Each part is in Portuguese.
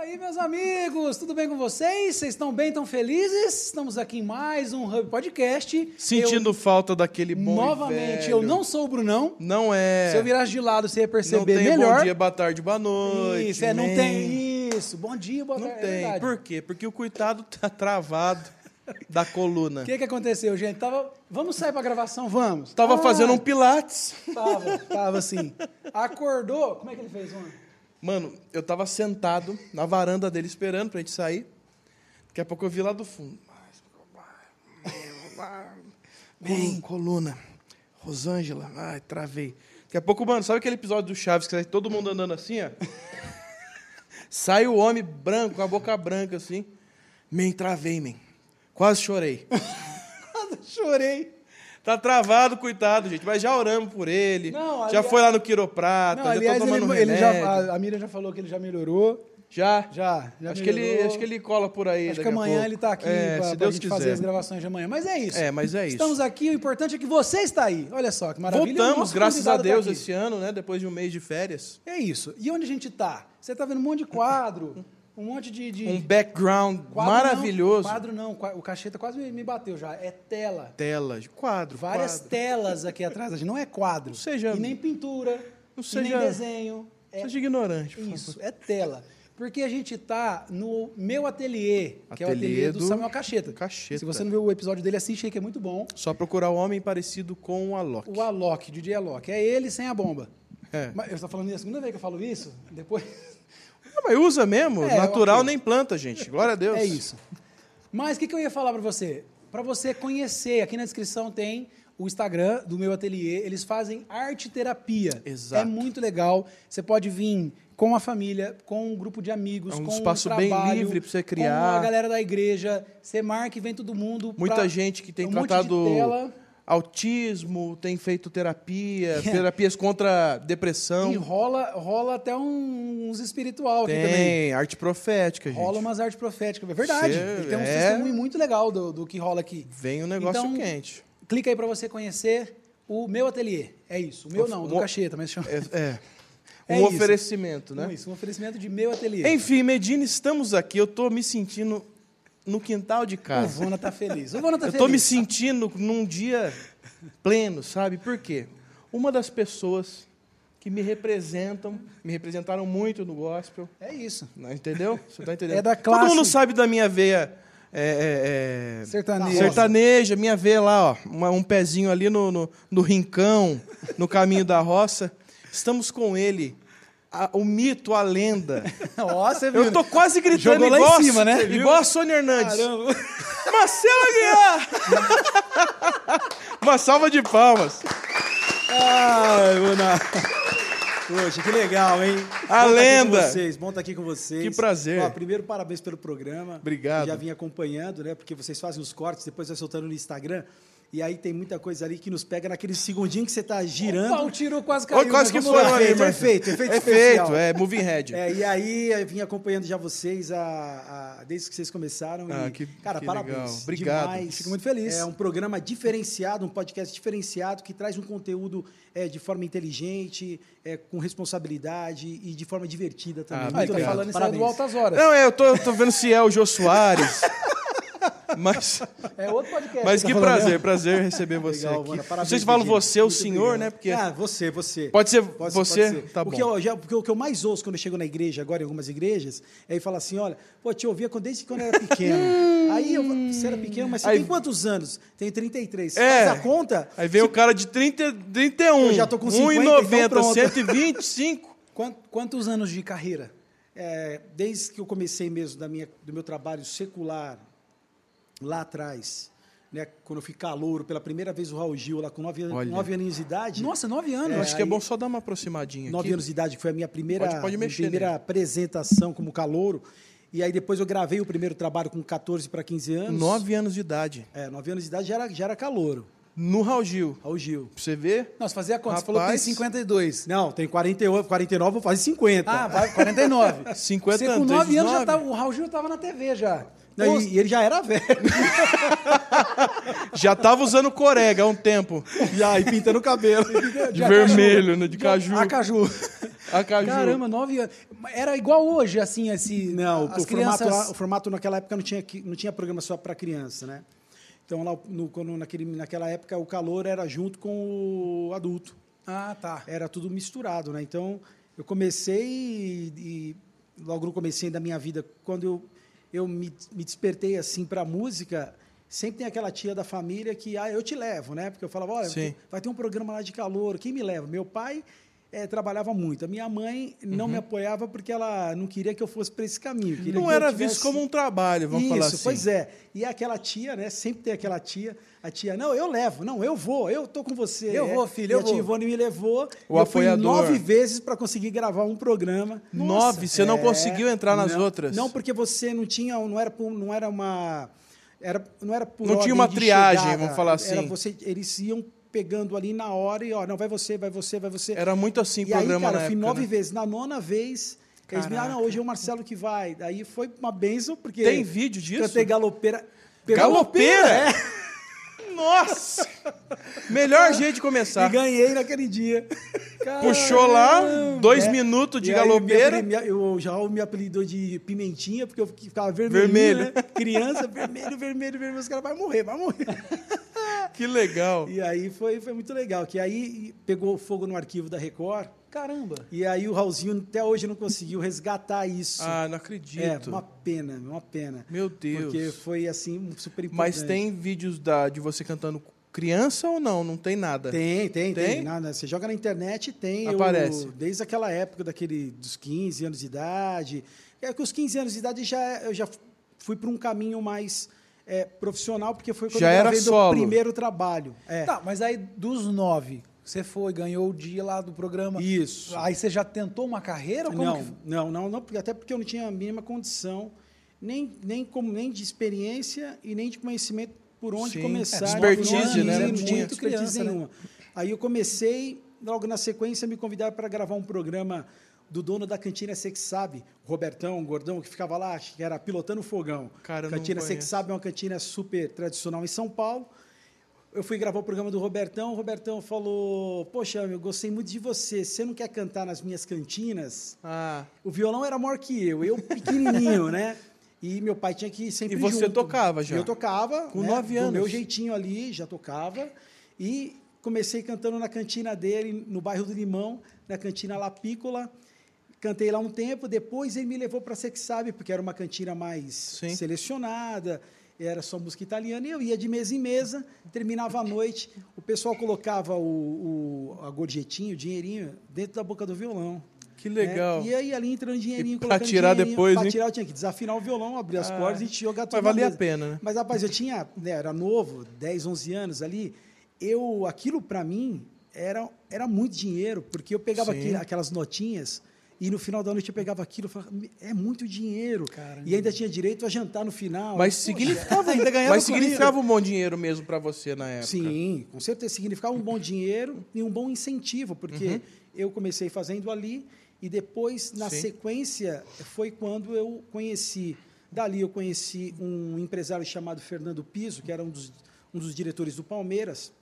aí, meus amigos, tudo bem com vocês? Vocês estão bem, estão felizes? Estamos aqui em mais um Hub Podcast. Sentindo falta daquele eu, bom Novamente, eu não sou o Brunão. Não é. Se eu virasse de lado, você ia não perceber tem melhor. bom dia, boa tarde, boa noite. Isso, é, não man. tem isso. Bom dia, boa Não tarde. é tem. verdade. Por quê? Porque o coitado tá travado da coluna. O que, que aconteceu, gente? Tava... Vamos sair pra gravação? Vamos. Tava Ah, fazendo um pilates. Tava, tava assim. Acordou. Como é que ele fez ontem? Mano, eu tava sentado na varanda dele esperando pra gente sair. Daqui a pouco eu vi lá do fundo. Col- Coluna. Rosângela. Ai, travei. Daqui a pouco, mano, sabe aquele episódio do Chaves que sai todo mundo andando assim, ó? Sai o homem branco, com a boca branca assim. Man, travei, man. Quase chorei. Chorei. Tá travado, coitado, gente. Mas já oramos por ele. Não, já aliás- foi lá no quiroprata, Não, já aliás, tá tomando ele, ele já, a, a Miriam já falou que ele já melhorou. Já? Já, já acho, que ele, acho que ele cola por aí. Acho que amanhã ele está aqui É, para se a Deus gente quiser. fazer as gravações de amanhã. Mas é isso. É, mas é isso. Estamos aqui, o importante é que você está aí. Olha só, que maravilha. Voltamos, graças a tá Deus, aqui. esse ano, né? Depois de um mês de férias. É isso. E onde a gente está? Você está vendo um monte de quadro, um monte de... de Um background quadro maravilhoso. Não, quadro não, o cacheta quase me, bateu já. É tela. Tela, quadro, Várias quadro. telas aqui atrás. Não é quadro. Não seja- E nem pintura. Não seja- nem desenho. É Seja ignorante. por Isso, é tela. Porque a gente tá no meu ateliê, que é o Ateliê ateliê do, do Samuel Cacheta. Cacheta. Se você não viu o episódio dele, assiste aí, que é muito bom. Só procurar o homem parecido com o Alok. O Alok, DJ Alok. É ele sem a bomba. É. Mas eu estou falando isso a segunda vez que eu falo isso? Depois. Não, mas usa mesmo. É, Natural nem planta, gente. Glória a Deus. É isso. Mas o que, que eu ia falar para você? Para você conhecer, aqui na descrição tem o Instagram do meu ateliê. Eles fazem arte terapia. Exato. É muito legal. Você pode vir com a família, com um grupo de amigos, É um com espaço um bem trabalho, livre pra você Com criar. a galera da igreja. Você marca e vem todo mundo. Muita pra- gente que tem um tratado tela. Autismo, tem feito terapia, terapias contra depressão. E rola, rola até uns espiritual aqui também. Tem arte profética, gente. Rola umas artes proféticas. É verdade. Cê- Ele tem um é. testemunho muito legal do, do que rola aqui. Vem um negócio Então, quente. Clica aí para você conhecer o meu ateliê. É isso. O meu não, do Um- cacheta, mas chama. É, é. É um isso. oferecimento, né? Isso, um oferecimento de meu ateliê. Enfim, Medina, estamos aqui. Eu tô me sentindo no quintal de O casa. Vona tá feliz. O Vona tá Eu feliz. tô me sentindo num dia pleno, sabe? Por quê? Uma das pessoas que me representam, me representaram muito no gospel, É isso. não, entendeu? Você tá entendendo? É da Todo classe- mundo sabe da minha veia é, é, é, Sertaneja. sertaneja, minha veia lá, ó, uma- um pezinho ali no, no, no rincão, no caminho da roça. Estamos com ele, a- o mito, a lenda. Ó, você viu? Eu tô quase gritando Jogou lá em igual, cima, né? igual a Sônia Hernandes. Caramba. Marcelo Aguiar! Uma salva de palmas. Ai, Vona. Poxa, que legal, hein? A bom lenda. Tá com vocês, bom estar aqui com vocês. Que prazer. Ó, primeiro, parabéns pelo programa. Obrigado. Eu já vim acompanhando, né? Porque vocês fazem os cortes, depois vai soltando no Instagram. E aí tem muita coisa ali que nos pega naquele segundinho que você tá girando. Opa, o tiro quase caiu. Olha, quase que foi ali, efeito, mas- efeito, efeito É especial. feito, é moving head. É, e aí eu vim acompanhando já vocês a, a- desde que vocês começaram. Ah, e, que- cara, que parabéns. legal. Obrigado. Demais. Fico muito feliz. É um programa diferenciado, um podcast diferenciado que traz um conteúdo é, de forma inteligente, é, com responsabilidade e de forma divertida também. Ah, ele tá Obrigado. falando isso aí Parabéns. do Altas Horas. Não, é, eu tô, eu tô vendo se é o Jô Soares. Mas, É outro podcast. mas tá que falando, prazer, né? prazer receber você Legal, aqui. Vana, parabéns, Vocês falam você, o senhor, obrigado. né? Porque Ah, você, você. pode ser Pode- você? pode ser. Tá o bom. Que eu, já, porque o que eu mais ouço quando eu chego na igreja, agora em algumas igrejas, é ele fala assim: olha, pô, te ouvia quando- desde quando eu era pequeno. Aí eu falo, você era pequeno, mas você Aí- tem quantos anos? Tenho 33. Você É. Faz a conta? Aí vem o cara de 30, 31. Eu já tô com 50, 1,90, então pronto. 125. Quant- Quantos anos de carreira? É, desde que eu comecei mesmo da minha, do meu trabalho secular, lá atrás, né, quando eu fui calouro pela primeira vez o Raul Gil, lá com nove, an- Olha. nove aninhos de idade. Nossa, nove anos. Eu acho que é bom só dar uma aproximadinha nove aqui. anos de idade, que foi a minha primeira, Pode- pode minha mexer primeira apresentação como calouro. E aí depois eu gravei o primeiro trabalho com 14 para 15 anos. Nove anos de idade. É, nove anos de idade já era, já era calouro, No Raul Gil. Raul Gil. Pra você ver? Nossa, fazia conta. Você falou que tem Rapaz. 52. Não, tem 48, 49, vou fazer 50. Ah, vai, 49. 50 Você com anos, 9 anos já 19. tava. O Raul Gil tava na TV já. Não, Ô, e, e ele já era velho. Já tava usando corega há um tempo. já, e pintando o cabelo. De vermelho, né? De caju. A Caju. A Caju. Caramba, nove anos. Era igual hoje, assim, esse. Não, as o, formato, crianças. lá- o formato naquela época não tinha, que- não tinha programa só para criança, né? Então, lá, no, quando, naquele, naquela época, o calor era junto com o adulto. Ah, tá. Era tudo misturado, né? Então, eu comecei e, e logo no comecinho da minha vida, quando eu, eu me, me despertei assim para a música, sempre tem aquela tia da família que, ah, eu te levo, né? Porque eu falava, olha, Sim. vai ter um programa lá de calor, quem me leva? Meu pai eh, trabalhava muito. A minha mãe não me apoiava porque ela não queria que eu fosse para esse caminho. Não era tivesse- visto como um trabalho, vamos Isso, falar assim. pois é. E aquela tia, né? Sempre tem aquela tia. A tia, não, eu levo, não, eu vou, eu tô com você. Eu É. vou, filho, E eu a tia vou. Ivone me levou. O eu fui apoiador. nove vezes para conseguir gravar um programa. Nove? Você não É, conseguiu entrar nas não, outras? Não, porque você não tinha, não era, não era uma, era, não era por Não tinha uma triagem, chegada. vamos falar Era assim. você, eles iam pegando ali na hora e ó, não vai você, vai você, vai você. Era muito assim o E aí, programa cara, na eu fui época, nove né? vezes. Na nona vez, eles me ah, não, hoje é o Marcelo que vai. Daí foi uma benção, porque. Tem vídeo disso? Cantei galopeira. Galopeira? É, Nossa! Melhor jeito de e começar. ganhei naquele dia. Puxou lá, dois É. minutos de E galopeira. me apeli- me- apelidou de pimentinha, porque eu ficava vermelho. Vermelho. Né? Criança, vermelho, vermelho, vermelho. Os caras, vai morrer, vai morrer. Que legal. E aí foi, foi muito legal. Que aí pegou fogo no arquivo da Record. Caramba. E aí o Raulzinho até hoje não conseguiu resgatar isso. Ah, não é, acredito. uma pena, uma pena. Meu Deus. Porque foi assim, super importante. Mas tem vídeos da, de você cantando criança ou não? Não tem nada? Tem, tem, tem. Tem? Nada, você joga na internet tem. eu- Aparece. desde aquela época, daquele, dos 15 anos de idade. É que os 15 anos de idade já, eu já fui para um caminho mais é, profissional, porque foi quando Já eu era solo. primeiro trabalho. É. Tá, mas aí dos nove, você foi, ganhou o dia lá do programa. Isso. Aí você já tentou uma carreira? Não, que- não, não, não, porque- até porque eu não tinha a mínima condição, nem, nem, como, nem de experiência e nem de conhecimento por onde Sim. começar. É, expertise, né? Não tinha. tinha expertise Criança, né? nenhuma. Aí eu comecei, logo na sequência, me convidaram para gravar um programa do dono da Cantina Sex Sabe, Robertão, Gordão, que ficava lá, acho que era pilotando fogão. Cara, cantina Sex conheço. Sabe é uma cantina super tradicional em São Paulo. Eu fui gravar o programa do Robertão, o Robertão falou: Poxa, eu gostei muito de você. Você não quer cantar nas minhas cantinas? Ah, O violão era maior que eu, eu pequenininho, né? E meu pai tinha que ir sempre E você junto. tocava já? Eu tocava. Com né? nove Do anos? meu jeitinho ali, já tocava. E comecei cantando na cantina dele, no bairro do Limão, na cantina La Pícola. Cantei lá um tempo, depois ele me levou para Sex Sabe, porque era uma cantina mais Sim. selecionada, era só música italiana, e eu ia de mesa em mesa, terminava a noite, o pessoal colocava o, o a gorjetinha, o dinheirinho, dentro da boca do violão. que legal. né? E aí ali entrando dinheirinho, E colocando tirar depois, hein? tirar eu tinha que desafinar o violão, abrir as Ah, cordas e jogar tudo mas valia a pena, né? Mas, rapaz, eu tinha, né, era novo, 10, 11 anos ali, eu, aquilo para mim era, era muito dinheiro, porque eu pegava aquele- aquelas notinhas e no final da noite eu pegava aquilo e falava, é muito dinheiro. Caramba. E ainda tinha direito a jantar no final. Mas Poxa, significava, ainda ganhava mas significava um bom dinheiro mesmo pra você na época. Sim, com certeza significava um bom dinheiro e um bom incentivo, porque eu comecei fazendo ali e depois, na Uhum. Sim. sequência, foi quando eu conheci. Dali eu conheci um empresário chamado Fernando Piso, que era um dos, um dos diretores do Palmeiras.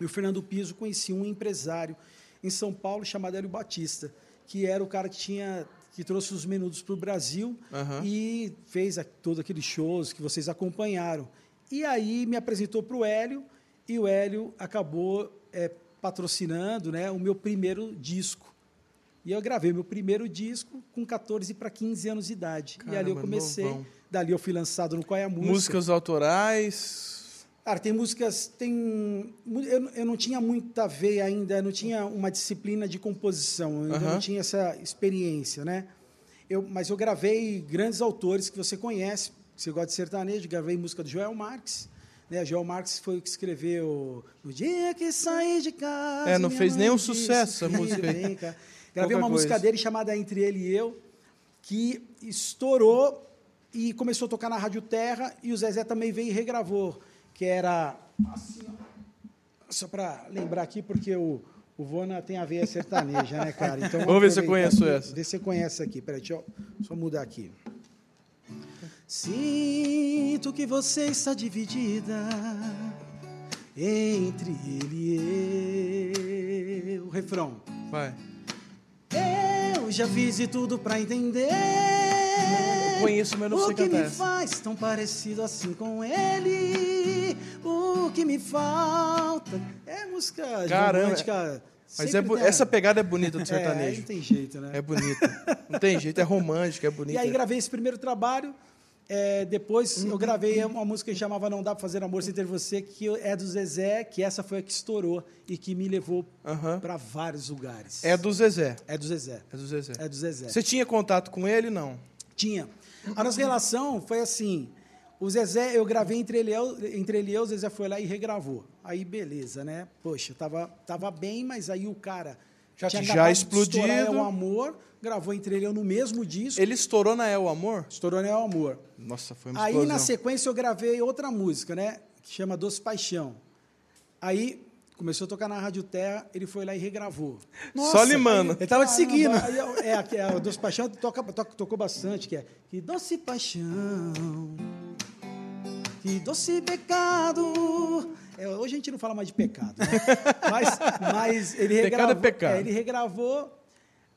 E o Fernando Piso conhecia um empresário em São Paulo chamado Hélio Batista, que era o cara que tinha que trouxe os menudos para o Brasil Aham. e fez a, todos aqueles shows que vocês acompanharam. E aí me apresentou para o Hélio e o Hélio acabou é, patrocinando né, o meu primeiro disco. E eu gravei meu primeiro disco com 14 para 15 anos de idade. e ali eu Caramba, comecei. novão. Dali eu fui lançado no Qual é a Música. Músicas autorais. Cara, tem músicas, tem eu, eu não tinha muita veia ainda, não tinha uma disciplina de composição, eu Aham. não tinha essa experiência, né? Eu, mas eu gravei grandes autores que você conhece, que você gosta de sertanejo, gravei música do Joel Marques, né? Joel Marques foi o que escreveu No dia que saí de casa. É, não fez nenhum disse, sucesso essa "Filho, música aí." vem cá." Gravei uma música coisa. dele chamada Entre Ele e Eu, que estourou e começou a tocar na Rádio Terra, e o Zezé também veio e regravou, que era assim, só para lembrar aqui, porque o, o Vona tem a veia sertaneja, né, cara? Então, Vamos ver se eu conheço aqui, essa. Vê se você conhece aqui, peraí, deixa eu só mudar aqui. Sinto que você está dividida entre ele e eu. O refrão. Vai. Eu já fiz de tudo pra entender. Eu conheço, mas não o sei que cantar me faz tão parecido assim com ele. O que me falta. É música Caramba. romântica. Mas sempre é tem essa pegada é bonita do É, sertanejo. não tem jeito, né? É bonita. Não tem jeito, é romântica, é bonita. E aí gravei esse primeiro trabalho. é, depois Uhum. eu gravei uma música que chamava Não Dá Pra Fazer Amor Sem Ter Você, que é do Zezé, que essa foi a que estourou e que me levou Aham. para vários lugares. É do Zezé. É do Zezé. É do Zezé. É do Zezé. Você tinha contato com ele, não? Tinha. A nossa relação foi assim. O Zezé, eu gravei entre ele, e eu- entre ele e eu, o Zezé foi lá e regravou. Aí, beleza, né? Poxa, tava, tava bem, mas aí o cara Já- tinha já de explodido. estourar É o Amor, gravou entre ele eu no mesmo disco. Ele estourou na El Amor? Estourou É o Amor. Nossa, foi uma Aí, explosão. na sequência, eu gravei outra música, né? Que chama Doce Paixão. Aí, começou a tocar na Rádio Terra, ele foi lá e regravou. Só limando. Ele tava te seguindo. Eu- é, aqui, é, o Doce Paixão toca, toca- tocou bastante, que é Que doce paixão, que doce pecado. É, hoje a gente não fala mais de pecado, né? mas, mas ele Pecado é regravou. pecado. ele regravou.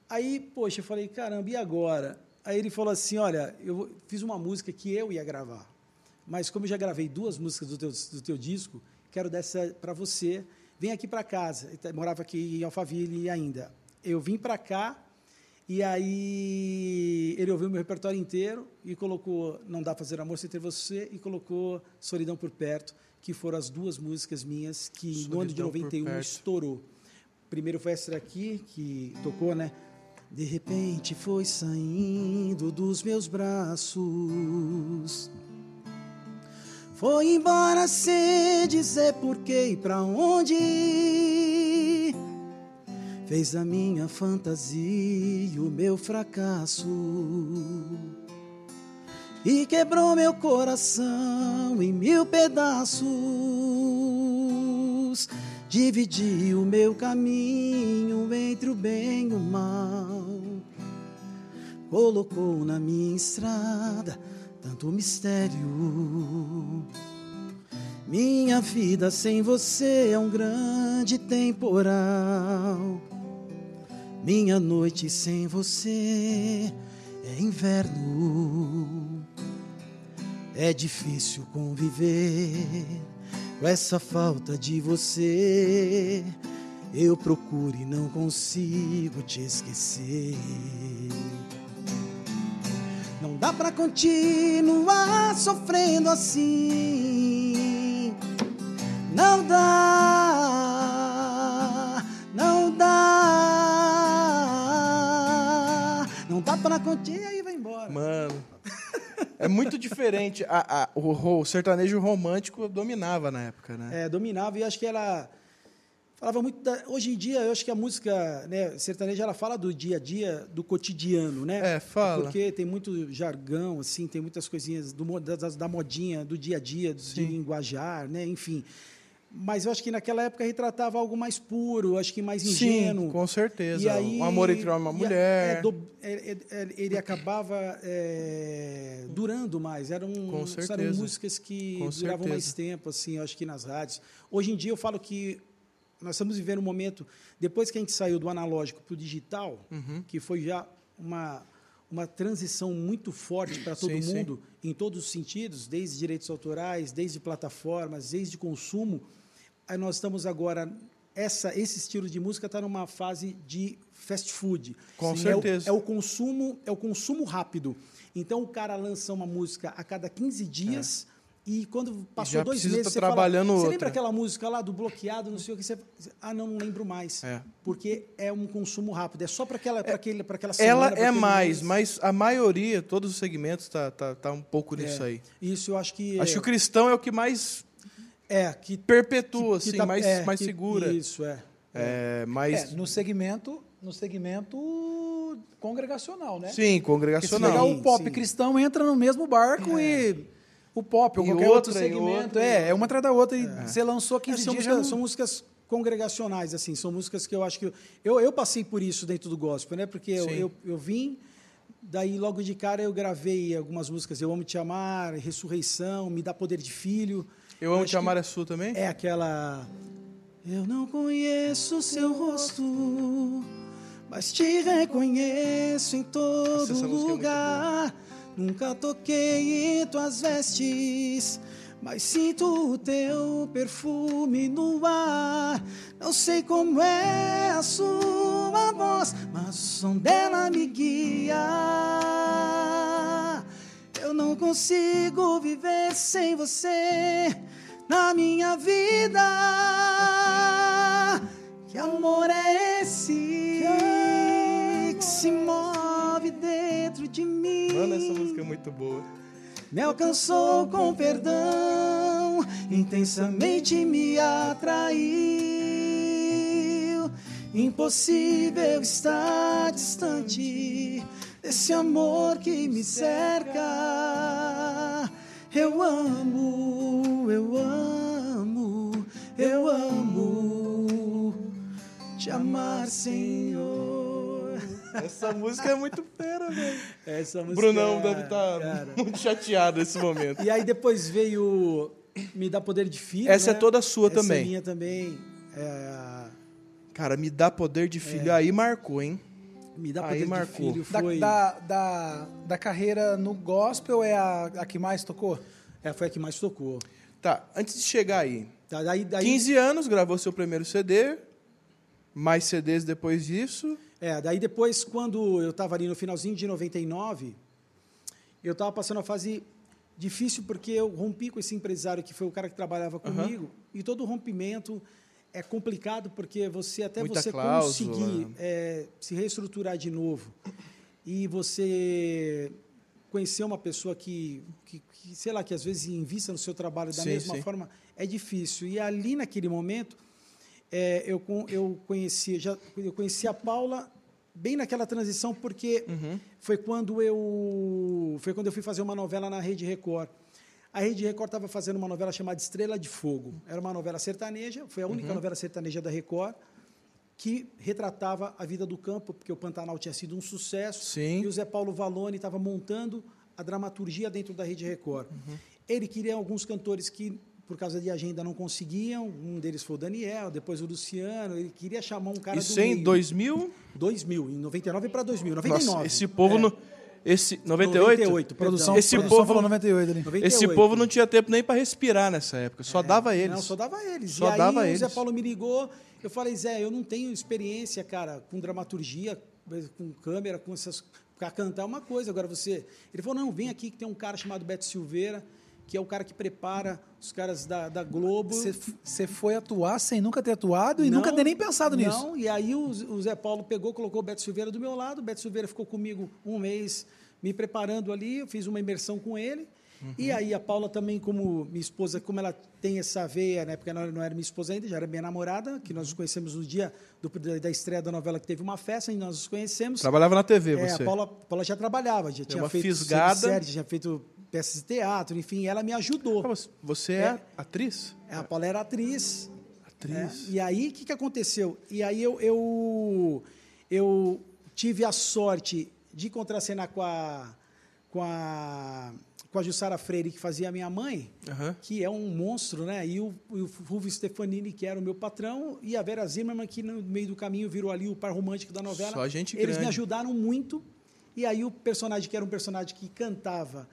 Aí, poxa, eu falei, caramba, e agora? Aí ele falou assim: olha, eu fiz uma música que eu ia gravar. Mas como eu já gravei duas músicas do teu, do teu disco, quero dessa para você. Vem aqui para casa. Ele tá- morava aqui em Alphaville ainda. Eu vim para cá e aí ele ouviu meu repertório inteiro e colocou Não Dá Fazer Amor Sem Ter Você e colocou Solidão por Perto, que foram as duas músicas minhas que no ano de Solidão por 91 Perto. estourou. Primeiro foi essa aqui, que tocou, né? De repente foi saindo dos meus braços. Foi embora sem dizer porquê e pra onde. Fez a minha fantasia o meu fracasso. E quebrou meu coração em mil pedaços. Dividiu o meu caminho entre o bem e o mal. Colocou na minha estrada tanto mistério. Minha vida sem você é um grande temporal. Minha noite sem você é inverno. É difícil conviver com essa falta de você. Eu procuro e não consigo te esquecer. Não dá pra continuar sofrendo assim. Não dá, não dá, não dá pra continuar. Aí vai embora. Mano. É muito diferente. A- a- o, o sertanejo romântico dominava na época, né? É, dominava e acho que ela falava muito da, hoje em dia eu acho que a música né, sertaneja ela fala do dia a dia do cotidiano né É, fala. porque tem muito jargão assim tem muitas coisinhas do da, da- modinha do dia a dia do, de Sim. linguajar né enfim mas eu acho que naquela época retratava algo mais puro acho que mais Sim, ingênuo com certeza. E aí- um amor entre uma e a- mulher. é, do- é, é, é, ele acabava é, durando mais. Eram, Com eram músicas que Com duravam mais certeza. tempo, assim, eu acho que nas rádios. Hoje em dia eu falo que nós estamos vivendo um momento, depois que a gente saiu do analógico para o digital, Uhum. que foi já uma, uma transição muito forte para todo Sim, sim. mundo, em todos os sentidos, desde direitos autorais, desde plataformas, desde consumo. Aí nós estamos agora essa esse estilo de música está numa fase de fast food. Com É o- certeza. É o, consumo é o consumo rápido. Então o cara lança uma música a cada 15 dias. E quando passou já dois meses, tá você fala, trabalhando Você outra." lembra aquela música lá do bloqueado, não sei o que? Você, ah, não, não lembro mais. É. Porque é um consumo rápido. É só para aquela, pra aquele, pra aquela semana. Ela é mais, mês. mas a maioria, todos os segmentos, tá, tá, tá um pouco nisso É. aí. Isso eu acho que. Acho que o cristão é o que mais é, que, perpetua, que assim, tá- mais, é, mais que- segura. Isso, é. É, mais. É, no segmento, no segmento congregacional, né? Sim, Porque se congregacional. pegar o pop sim. cristão, entra no mesmo barco e o pop ou E qualquer outro outra, segmento. outra, é, é uma atrás da outra. E você lançou É, 15 são, dias, músicas, são músicas congregacionais, assim, são músicas que eu acho que. Eu, eu passei por isso dentro do gospel, né? Porque eu, eu, eu vim, daí logo de cara eu gravei algumas músicas, Eu Amo Te Amar, Ressurreição, Me Dá Poder de Filho. Eu amo acho te amar é sua também? É aquela. Eu não conheço seu rosto, mas te reconheço em todo é lugar. Nunca toquei em tuas vestes, mas sinto o teu perfume no ar. Não sei como é a sua voz, mas o som dela me guia. Eu não consigo viver sem você na minha vida. Que amor é esse que se move dentro de mim? Mano, essa música é muito boa. Me alcançou com perdão, intensamente me atraiu. Impossível estar distante desse amor que me cerca. Eu amo, eu amo, eu amo te amar, Senhor. Essa música é muito fera, velho. Essa música, Brunão deve estar cara. muito chateado nesse momento. E aí depois veio Me Dá Poder de Filho. Essa né? é toda sua Essa também. É minha também. É, Cara, me dá poder de filho. Aí marcou, hein? Me Dá Aí Poder marcou. de Filho Da, foi... da, da, da carreira no gospel é a, a que mais tocou? É, foi a que mais tocou. Tá, antes de chegar aí. Tá, daí, daí, 15 anos, gravou seu primeiro CD. Mais CDs depois disso. É, daí depois, quando eu estava ali no finalzinho de 99, eu estava passando uma fase difícil porque eu rompi com esse empresário que foi o cara que trabalhava comigo. E todo rompimento é complicado porque você até Muita você cláusula. conseguir é, se reestruturar de novo e você conhecer uma pessoa que, que, que, sei lá, que às vezes invista no seu trabalho da Sim, mesma sim. forma, é difícil. E ali naquele momento é, eu, eu conheci já eu conheci a Paula bem naquela transição porque Uhum. foi quando eu foi quando eu fui fazer uma novela na Rede Record. A Rede Record estava fazendo uma novela chamada Estrela de Fogo. Era uma novela sertaneja, foi a única Uhum. novela sertaneja da Record que retratava a vida do campo, porque o Pantanal tinha sido um sucesso. Sim. E o Zé Paulo Valone estava montando a dramaturgia dentro da Rede Record. Uhum. Ele queria alguns cantores que, por causa de agenda, não conseguiam. Um deles foi o Daniel, depois o Luciano. Ele queria chamar um cara Isso do em meio. 2000. 2000, em 99 para 2000. 99. Nossa, esse povo É. Esse 98? 98, Produção, Esse produção povo- falou 98 ali. 98. Esse povo não tinha tempo nem para respirar nessa época. Só dava eles. É. Não, só dava eles. Só e aí dava o eles. Zé Paulo me ligou, eu falei, Zé, eu não tenho experiência, cara, com dramaturgia, com câmera, com essas. Para cantar é uma coisa, agora você. Ele falou, não, vem aqui que tem um cara chamado Beto Silveira, que é o cara que prepara os caras da, da Globo. Você foi atuar sem nunca ter atuado e Não, nunca ter nem pensado nisso. Não, e aí o, o Zé Paulo pegou, colocou o Beto Silveira do meu lado, o Beto Silveira ficou comigo um mês me preparando ali, eu fiz uma imersão com ele. E aí a Paula também, como minha esposa, como ela tem essa veia, na época ela não era minha esposa ainda, já era minha namorada, que nós nos conhecemos no dia do- da, da estreia da novela que teve uma festa, e nós nos conhecemos. Trabalhava na TV, É, você. a Paula, a Paula já trabalhava, já tinha uma feito fisgada. série, já tinha feito peças de teatro, enfim, ela me ajudou. Ah, Você é, É. atriz? É, A Paula era atriz, Atriz. é, e aí, o que, que aconteceu? E aí eu, eu, eu tive a sorte de contracenar com a, com a, com a Jussara Freire, que fazia a minha mãe, Aham. que é um monstro, né? E o, o Fulvio Stefanini, que era o meu patrão, e a Vera Zimmermann, que no meio do caminho virou ali o par romântico da novela. Só gente Eles grande. me ajudaram muito. E aí o personagem, que era um personagem que cantava,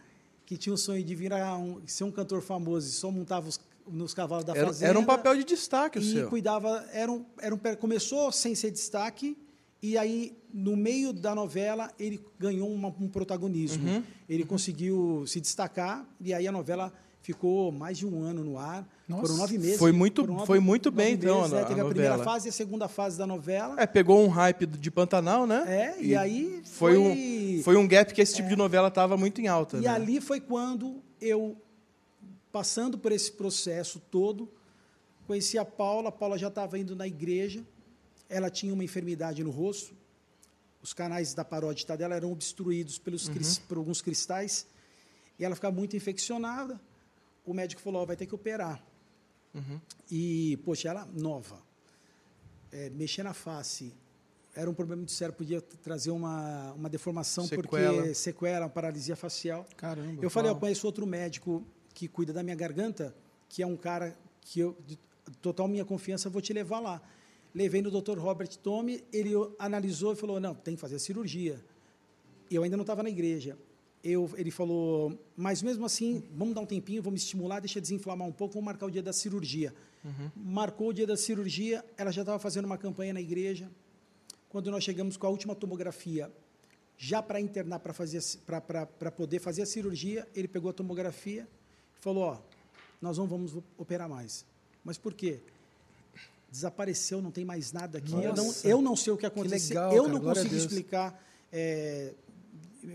que tinha o sonho de virar um, ser um cantor famoso e só montava os, nos cavalos da Era, fazenda. era um papel de destaque o E seu. cuidava, era um, era um, começou sem ser destaque, e aí, no meio da novela, ele ganhou uma- um protagonismo. Uhum. Ele conseguiu se destacar, e aí a novela ficou mais de um ano no ar. Nossa. Foram nove meses. Foi muito- foram foi muito nove bem, então, meses, a- né? Teve a a, primeira fase e a segunda fase da novela. É, pegou um hype de Pantanal, né? É, e, aí foi, foi, um, foi um gap que esse tipo de novela tava muito em alta. E né? ali foi quando eu, passando por esse processo todo, conheci a Paula. A Paula já estava indo na igreja. Ela tinha uma enfermidade no rosto. Os canais da parótida dela eram obstruídos pelos Uhum. por alguns cristais. E ela ficava muito infeccionada. O médico falou: "Ó, vai ter que operar. Uhum. E, poxa, ela nova. É, mexer na face era um problema muito sério, podia trazer uma, uma deformação, Sequela. porque sequela, uma paralisia facial. Caramba. Eu falei, eu uau. conheço outro médico que cuida da minha garganta, que é um cara que eu, de total minha confiança, eu vou te levar lá. Levei no Dr. Robert Tome, ele analisou e falou: não, tem que fazer a cirurgia. Eu ainda não estava na igreja. Eu, ele falou, mas mesmo assim, vamos dar um tempinho, vamos estimular, deixa desinflamar um pouco, vamos marcar o dia da cirurgia. Uhum. Marcou o dia da cirurgia, ela já estava fazendo uma campanha na igreja. Quando nós chegamos com a última tomografia, já para internar, para poder fazer a cirurgia, ele pegou a tomografia e falou: ó, nós não vamos operar mais. Mas por quê? Desapareceu, não tem mais nada aqui. Eu não, eu não, sei o que aconteceu. Que legal, eu cara, não consigo explicar é,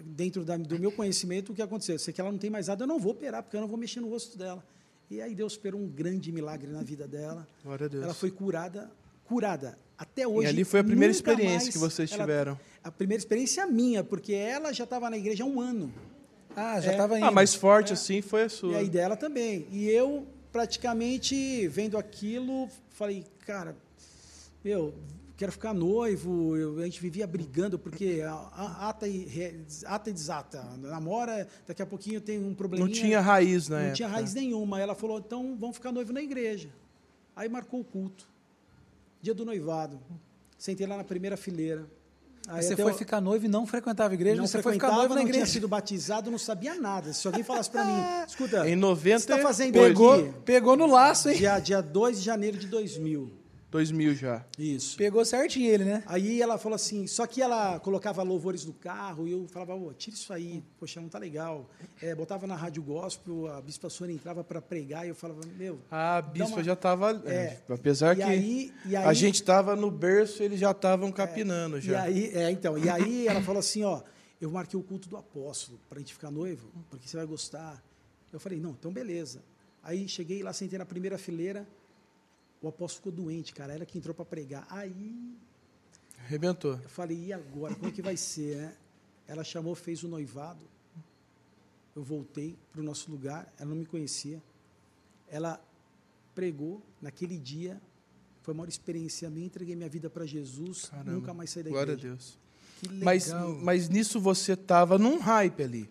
dentro da, do meu conhecimento o que aconteceu. sei que ela não tem mais nada, eu não vou operar, porque eu não vou mexer no rosto dela. E aí Deus esperou um grande milagre na vida dela. Glória a Deus. Ela foi curada, curada. Até hoje. E ali foi a primeira experiência que vocês ela, tiveram. A primeira experiência minha, porque ela já estava na igreja há um ano. Ah, já estava é. indo. Ah, mais forte é. assim foi a sua. E aí dela também. E eu, praticamente, vendo aquilo, falei, cara, meu, quero ficar noivo, eu, a gente vivia brigando, porque ata e, ata e desata. Namora, daqui a pouquinho tem um probleminha. Não tinha raiz, né? Não época. tinha raiz nenhuma. Ela falou, então vamos ficar noivo na igreja. Aí marcou o culto. Dia do noivado. Sentei lá na primeira fileira. Aí você foi ficar noivo e não frequentava a igreja? Não você foi ficar noivo na igreja? Não tinha sido batizado, não sabia nada. Se alguém falasse para mim, escuta, em 90 você está fazendo pegou, aqui? Pegou no laço, hein? Dia, dia 2 de janeiro de 2000. 2000 já. Isso. Pegou certinho ele, né? Aí ela falou assim, só que ela colocava louvores no carro e eu falava, oh, tira isso aí, poxa, não tá legal. É, botava na rádio gospel, a Bispa Sônia entrava para pregar e eu falava, meu... Ah, a Bispa uma... já estava... É, é, apesar que aí, aí, a gente estava no berço, eles já estavam capinando. É, já. E aí, é, então, e aí ela falou assim, ó, eu marquei o culto do apóstolo para a gente ficar noivo, porque você vai gostar. Eu falei, não, então beleza. Aí cheguei lá, sentei na primeira fileira, o apóstolo ficou doente, cara. Ela que entrou para pregar. Aí. Arrebentou. Eu falei, e agora? Como é que vai ser, né? Ela chamou, fez o noivado. Eu voltei para o nosso lugar. Ela não me conhecia. Ela pregou naquele dia. Foi a maior experiência minha. Entreguei minha vida para Jesus. Caramba. Nunca mais saí da Glória igreja. Glória a Deus. Que legal. Mas, mas nisso você estava num hype ali.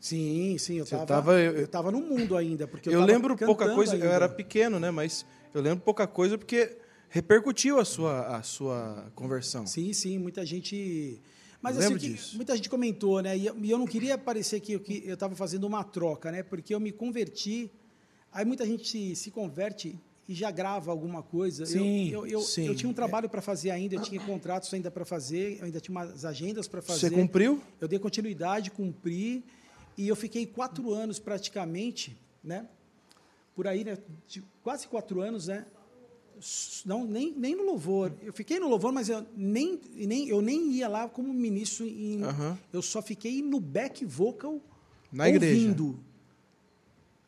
Sim, sim, eu estava eu, eu no mundo ainda, porque eu, eu lembro pouca coisa, ainda. eu era pequeno, né, mas eu lembro pouca coisa porque repercutiu a sua, a sua conversão. Sim, sim, muita gente. Mas assim, muita gente comentou, né? E eu não queria parecer que eu estava fazendo uma troca, né? Porque eu me converti. Aí muita gente se converte e já grava alguma coisa. Sim, eu, eu, eu, sim. eu tinha um trabalho para fazer ainda, eu tinha contratos ainda para fazer, eu ainda tinha umas agendas para fazer. Você cumpriu? Eu dei continuidade, cumpri. E eu fiquei quatro anos praticamente, né? Por aí, né, quase quatro anos, né? Não, nem, nem no louvor. Eu fiquei no louvor, mas eu nem, nem, eu nem ia lá como ministro. Em, uhum. Eu só fiquei no back vocal Na ouvindo. Igreja.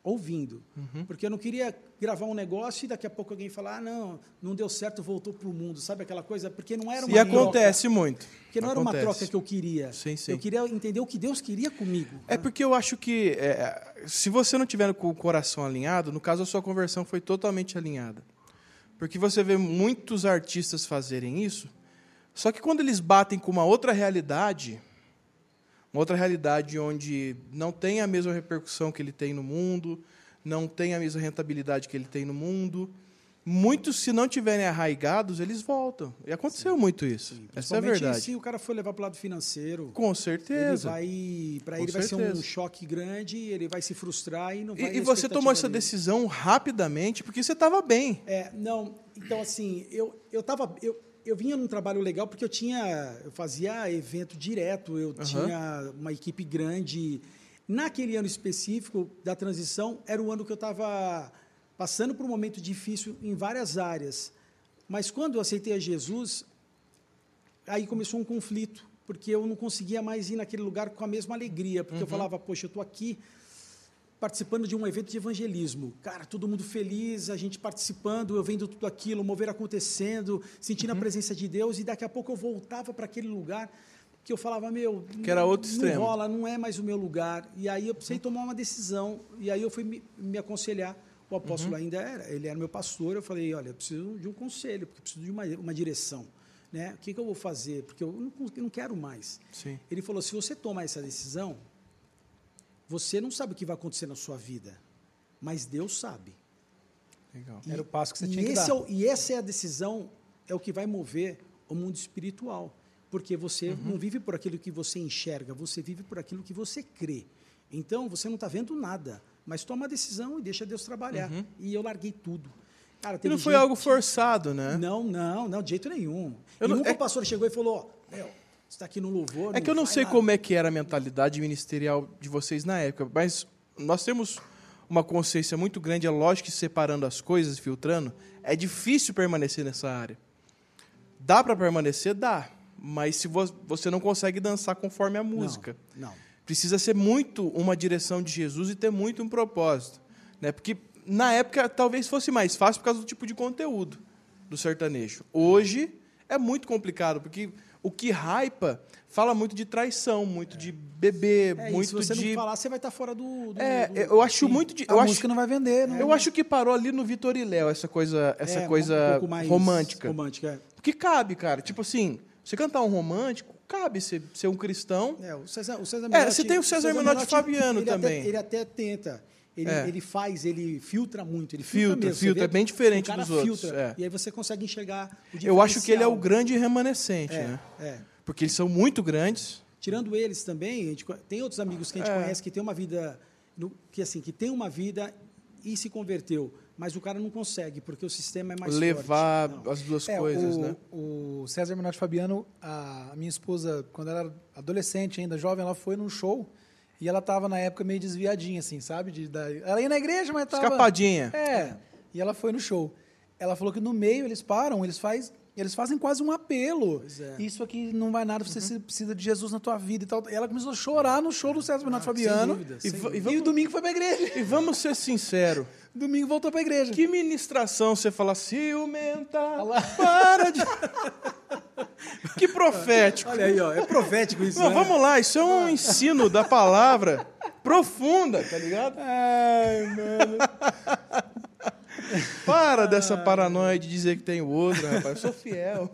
Ouvindo. Uhum. Porque eu não queria gravar um negócio e daqui a pouco alguém falar, ah, não, não deu certo, voltou para o mundo, sabe aquela coisa? Porque não era uma E acontece troca, muito. Porque não acontece. era uma troca que eu queria. Sim, sim. Eu queria entender o que Deus queria comigo. É né? porque eu acho que é, se você não tiver com o coração alinhado, no caso a sua conversão foi totalmente alinhada. Porque você vê muitos artistas fazerem isso, só que quando eles batem com uma outra realidade, uma outra realidade onde não tem a mesma repercussão que ele tem no mundo, não tem a mesma rentabilidade que ele tem no mundo. Muitos, se não tiverem arraigados, eles voltam. E aconteceu Sim. muito isso. Sim, Essa é a verdade. Se o cara for levar para o lado financeiro, com certeza. Ele vai, para ele certeza. vai ser um choque grande, ele vai se frustrar e não vai. E, e você tomou essa dele. decisão rapidamente porque você estava bem. É, não. Então assim, eu eu estava eu, eu vinha num trabalho legal porque eu tinha eu fazia evento direto, eu uhum. tinha uma equipe grande Naquele ano específico da transição, era o ano que eu estava passando por um momento difícil em várias áreas. Mas quando eu aceitei a Jesus, aí começou um conflito, porque eu não conseguia mais ir naquele lugar com a mesma alegria, porque uhum. eu falava, poxa, eu estou aqui participando de um evento de evangelismo. Cara, todo mundo feliz, a gente participando, eu vendo tudo aquilo, mover acontecendo, sentindo uhum. a presença de Deus, e daqui a pouco eu voltava para aquele lugar que eu falava, meu, que era outro não extremo. rola, não é mais o meu lugar. E aí eu precisei tomar uma decisão, e aí eu fui me, me aconselhar. O apóstolo uhum. ainda era, ele era meu pastor. Eu falei, olha, eu preciso de um conselho, porque eu preciso de uma, uma direção. Né? O que, que eu vou fazer? Porque eu não, eu não quero mais. Sim. Ele falou, se você tomar essa decisão, você não sabe o que vai acontecer na sua vida, mas Deus sabe. Legal. E, era o passo que você tinha que dar. É, e essa é a decisão é o que vai mover o mundo espiritual. Porque você Uhum. não vive por aquilo que você enxerga, você vive por aquilo que você crê. Então, você não está vendo nada, mas toma a decisão e deixa Deus trabalhar. E eu larguei tudo. Cara, Uhum. E não foi gente- algo forçado, né? Não, não, não, de jeito nenhum. Eu e não- nunca é- o pastor chegou e falou, meu, está aqui no louvor. É que eu não sei lá." como é que era a mentalidade ministerial de vocês na época, mas nós temos uma consciência muito grande, é lógico que separando as coisas, filtrando, é difícil permanecer nessa área. Dá para permanecer? Dá. Mas se vo- você não consegue dançar conforme a música. Não, não. Precisa ser muito uma direção de Jesus e ter muito um propósito. Né? Porque na época talvez fosse mais fácil por causa do tipo de conteúdo do sertanejo. Hoje é muito complicado, porque o que hypa fala muito de traição, muito de beber, É, muito se você de. não falar, você vai estar fora do... do- É, do- eu acho Sim. muito de. A Eu acho, música não vai vender, não. eu acho que parou ali no Vitor e Léo, essa coisa, essa É, um coisa mais romântica. Romântica, é. Porque cabe, cara. Tipo assim, você cantar um romântico, cabe ser, ser um cristão. É, o César, o César É, Menotti- você tem o César Menotti Fabiano ele também. Até, ele até tenta. Ele, É. ele faz, ele filtra muito. Ele Filtra, filtra, mesmo, filtra, é bem diferente o cara dos outros, Filtra, é. E aí você consegue enxergar o Eu acho que ele é o grande remanescente, É, né? é. Porque eles são muito grandes. Tirando eles também, a gente tem outros amigos que a gente É. conhece que tem uma vida, no- que assim, que tem uma vida e se converteu, mas o cara não consegue porque o sistema é mais levar forte. As duas É, coisas, o, né? o César Menotti Fabiano, a minha esposa, quando ela era adolescente ainda, jovem, ela foi num show e ela tava na época meio desviadinha, assim, sabe? De, da, ela ia na igreja, mas tava... Escapadinha. É, e ela foi no show. Ela falou que no meio eles param, eles, faz, eles fazem quase um apelo. É. Isso aqui não vai nada, Uhum. você se- precisa de Jesus na tua vida e tal. E ela começou a chorar no show do César Menotti Fabiano. Ah, dúvida, E sem dúvida. e E o domingo foi pra igreja. E vamos ser sinceros. Domingo voltou pra igreja. Que ministração você fala ciumenta, para de... que profético. Olha aí, ó, é profético isso, Não, né? vamos lá, isso é um ensino da palavra profunda, tá ligado? Ai, mano. Para dessa paranoia de dizer que tem o outro, rapaz. Eu sou fiel.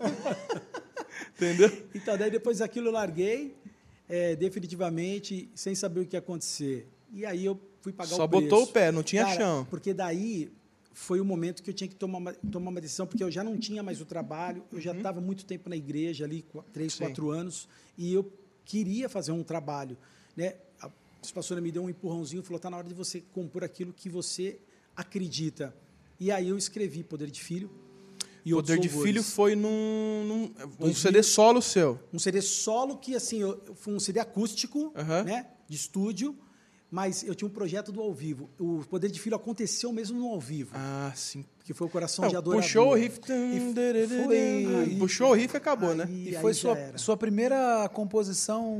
Entendeu? Então, daí depois daquilo eu larguei, é, definitivamente, sem saber o que ia acontecer. E aí eu fui pagar Só o preço. botou o pé, não tinha Cara, chão. Porque daí foi o momento que eu tinha que tomar uma, tomar uma decisão, porque eu já não tinha mais o trabalho, eu já estava muito tempo na igreja ali, três, Uhum. Sim. quatro anos, e eu queria fazer um trabalho. Né? A pastora me deu um empurrãozinho, falou, está na hora de você compor aquilo que você acredita. E aí eu escrevi Poder de Filho. E Poder de louvores. Filho foi num, num um 2000. CD solo seu. Um CD solo que, assim, eu, foi um CD acústico, Aham. né? De estúdio, mas eu tinha um projeto do ao vivo. O Poder de Filho aconteceu mesmo no ao vivo, Ah, sim. que foi o Coração Não, de Adorador. puxou o riff. E foi- Puxou o riff e acabou, né? Aí- E aí foi sua, era. sua primeira composição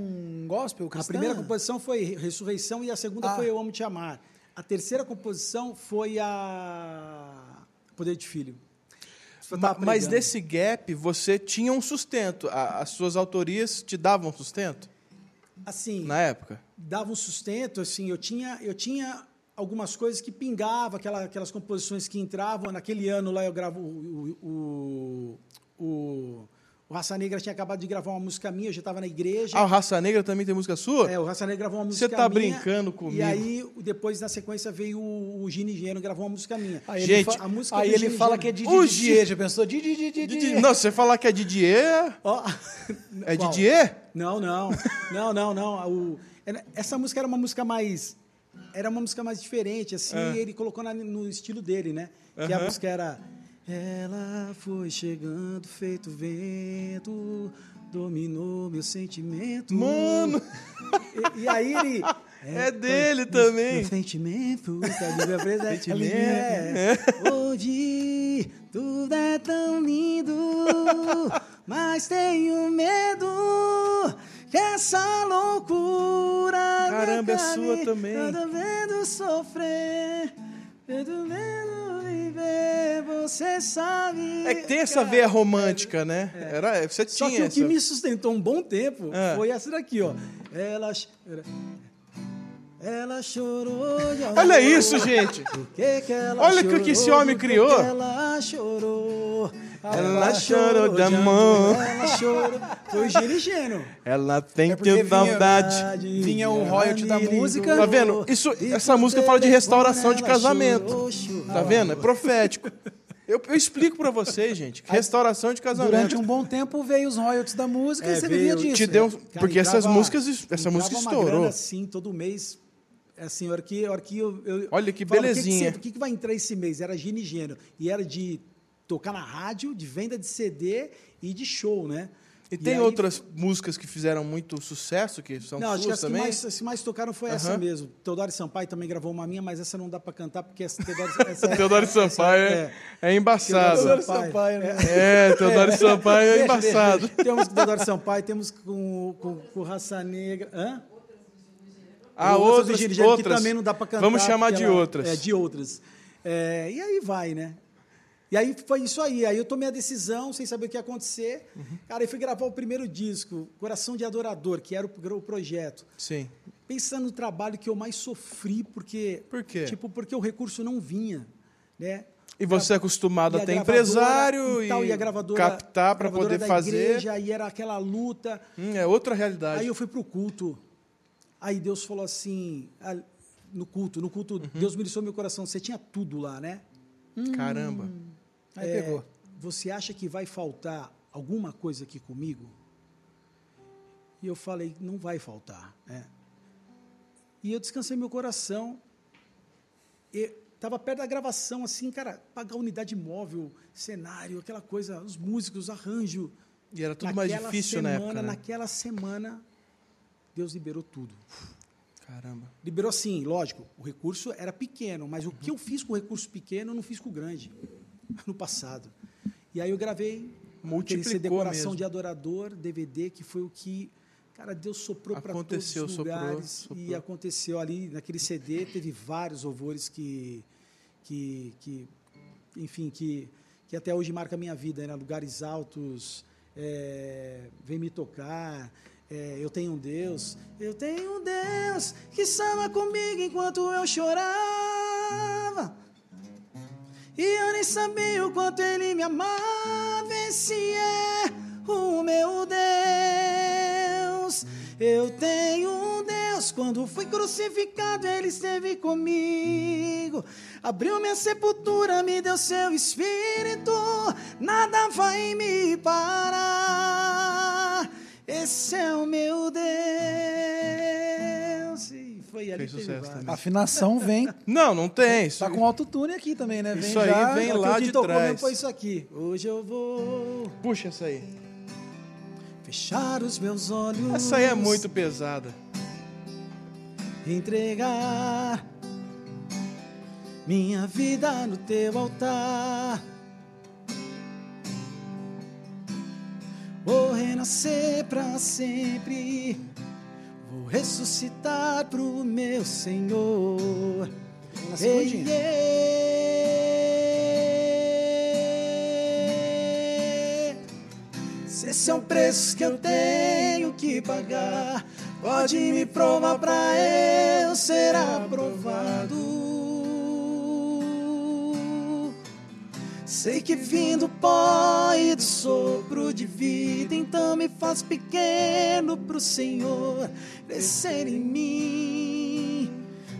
gospel A cristã? primeira composição foi Ressurreição e a segunda Ah. foi Eu Amo Te Amar. A terceira composição foi a Poder de Filho. Tava Mas nesse gap, você tinha um sustento. A- As suas autorias te davam sustento Assim, na época? dava um sustento, assim, eu tinha, eu tinha algumas coisas que pingavam, aquela, aquelas composições que entravam. Naquele ano lá eu gravo o, o, o, o Raça Negra tinha acabado de gravar uma música minha, eu já estava na igreja. Ah, o Raça Negra também tem música sua? É, o Raça Negra gravou uma música Você tá minha. brincando comigo. E aí, depois, na sequência, veio o, o Gini Engenheiro gravou uma música minha. Aí Gente, ele, a música aí ele Gini fala Gini. que é Didi O Didier, já pensou? Didi Didi Didi- Não, você falar que é Didier, Ó, é qual? Didier? Não, não. Não, não, não. O- era- essa música era uma música mais. Era uma música mais diferente, assim, e ele colocou na- no estilo dele, né? Que a música era. Ela foi chegando, feito vento, dominou meu sentimento. Mano, E, e aí ele. é dele também. Meu sentimento, tá Sentimento. é. Hoje tudo é tão lindo, mas tenho medo que essa loucura. me Caramba, é sua também. Tô vendo sofrer, tô vendo viver, você sabe. É que tem essa veia romântica, né? Era, você Só tinha que o essa. que me sustentou um bom tempo Ah. foi essa daqui, ó. Ela, ch- ela chorou de amor. Olha isso, gente. Que que ela Olha o que esse homem criou. ela chorou. Ela chorou de amor. Ela chorou. Foi o Gino Geno. Ela tem É que vinha- saudade. vinha o royalty da música. Tá vendo? Isso- essa música fala de restauração de casamento. Tá vendo? É profético. Eu, eu explico pra vocês, gente, que restauração de casamento. Durante um bom tempo veio os royalties da música É, e você veio- vivia disso. te deu- Cara, porque essas músicas, essa música entrava uma estourou. grana, assim, todo mês. Assim, a hora que, a hora que eu, eu Olha que falava, belezinha. O que, que, que vai entrar esse mês? Era gino e gênero. E era de tocar na rádio, de venda de CD e de show, né? E tem aí- outras músicas que fizeram muito sucesso, que são Não, acho que as que também? mais, as que mais tocaram foi essa mesmo. Teodoro Sampaio também gravou uma minha, mas essa não dá pra cantar, porque essa Teodoro, essa, Teodoro essa- Sampaio é, é embaçado. Teodoro Sampaio, né? É, Teodoro Sampaio é Deixa, embaçado. Temos com Teodoro Sampaio, temos com, com, com Raça Negra. Hã? Ah, Outras outras, outras. que também não dá pra cantar. Vamos chamar de ela- outras. É, de outras. É, e aí vai, né? E aí foi isso aí. Aí eu tomei a decisão, sem saber o que ia acontecer. Uhum. Cara, eu fui gravar o primeiro disco, Coração de Adorador, que era o, o projeto. Sim. Pensando no trabalho que eu mais sofri, porque. Por quê? Tipo, porque o recurso não vinha, né? E você é acostumado E a ter empresário e, tal, e a gravadora, captar para poder da fazer. Igreja, aí era aquela luta. Hum, é outra realidade. Aí eu fui pro culto. Aí Deus falou assim, ah, no culto, no culto, Uhum. Deus ministrou meu coração. Você tinha tudo lá, né? Caramba. Aí É, pegou. Você acha que vai faltar alguma coisa aqui comigo? E eu falei, não vai faltar. né? E eu descansei meu coração. Estava perto da gravação, assim, cara, pagar unidade móvel, cenário, aquela coisa, os músicos, arranjo. E era tudo mais Naquela difícil na semana, época, né? Naquela semana, Deus liberou tudo. Caramba. Liberou assim, lógico, o recurso era pequeno, mas o que eu fiz com o recurso pequeno, eu não fiz com o grande, no passado. E aí eu gravei Multiplicou CD Coração mesmo. de Adorador, DVD, que foi o que, cara, Deus soprou para todos os soprou, lugares. soprou. E aconteceu ali, naquele CD, teve vários louvores que, que, que enfim, que, que até hoje marca a minha vida, né? Lugares altos, é, vem me tocar, é, eu tenho um Deus, eu tenho um Deus que estava comigo enquanto eu chorava. E eu nem sabia o quanto ele me amava. Esse é o meu Deus. Eu tenho um Deus. Quando fui crucificado, ele esteve comigo. Abriu minha sepultura, me deu seu espírito. Nada vai me parar. Esse é o meu Deus. E foi ali Fez sucesso também. A afinação vem. Não, não tem. Isso, Tá com autotune aqui também, né? Vem Isso aí já, vem lá de tocou trás. mesmo foi isso aqui. Hoje eu vou Puxa essa aí. fechar os meus olhos. Essa aí é muito pesada. Entregar minha vida no teu altar. Vou renascer para sempre. Vou ressuscitar pro meu Senhor. Ei, ei. Se esse é um preço que eu tenho que pagar, pode me provar pra eu ser aprovado. Sei que vim do pó e do sopro de vida, então me faz pequeno pro Senhor crescer em mim.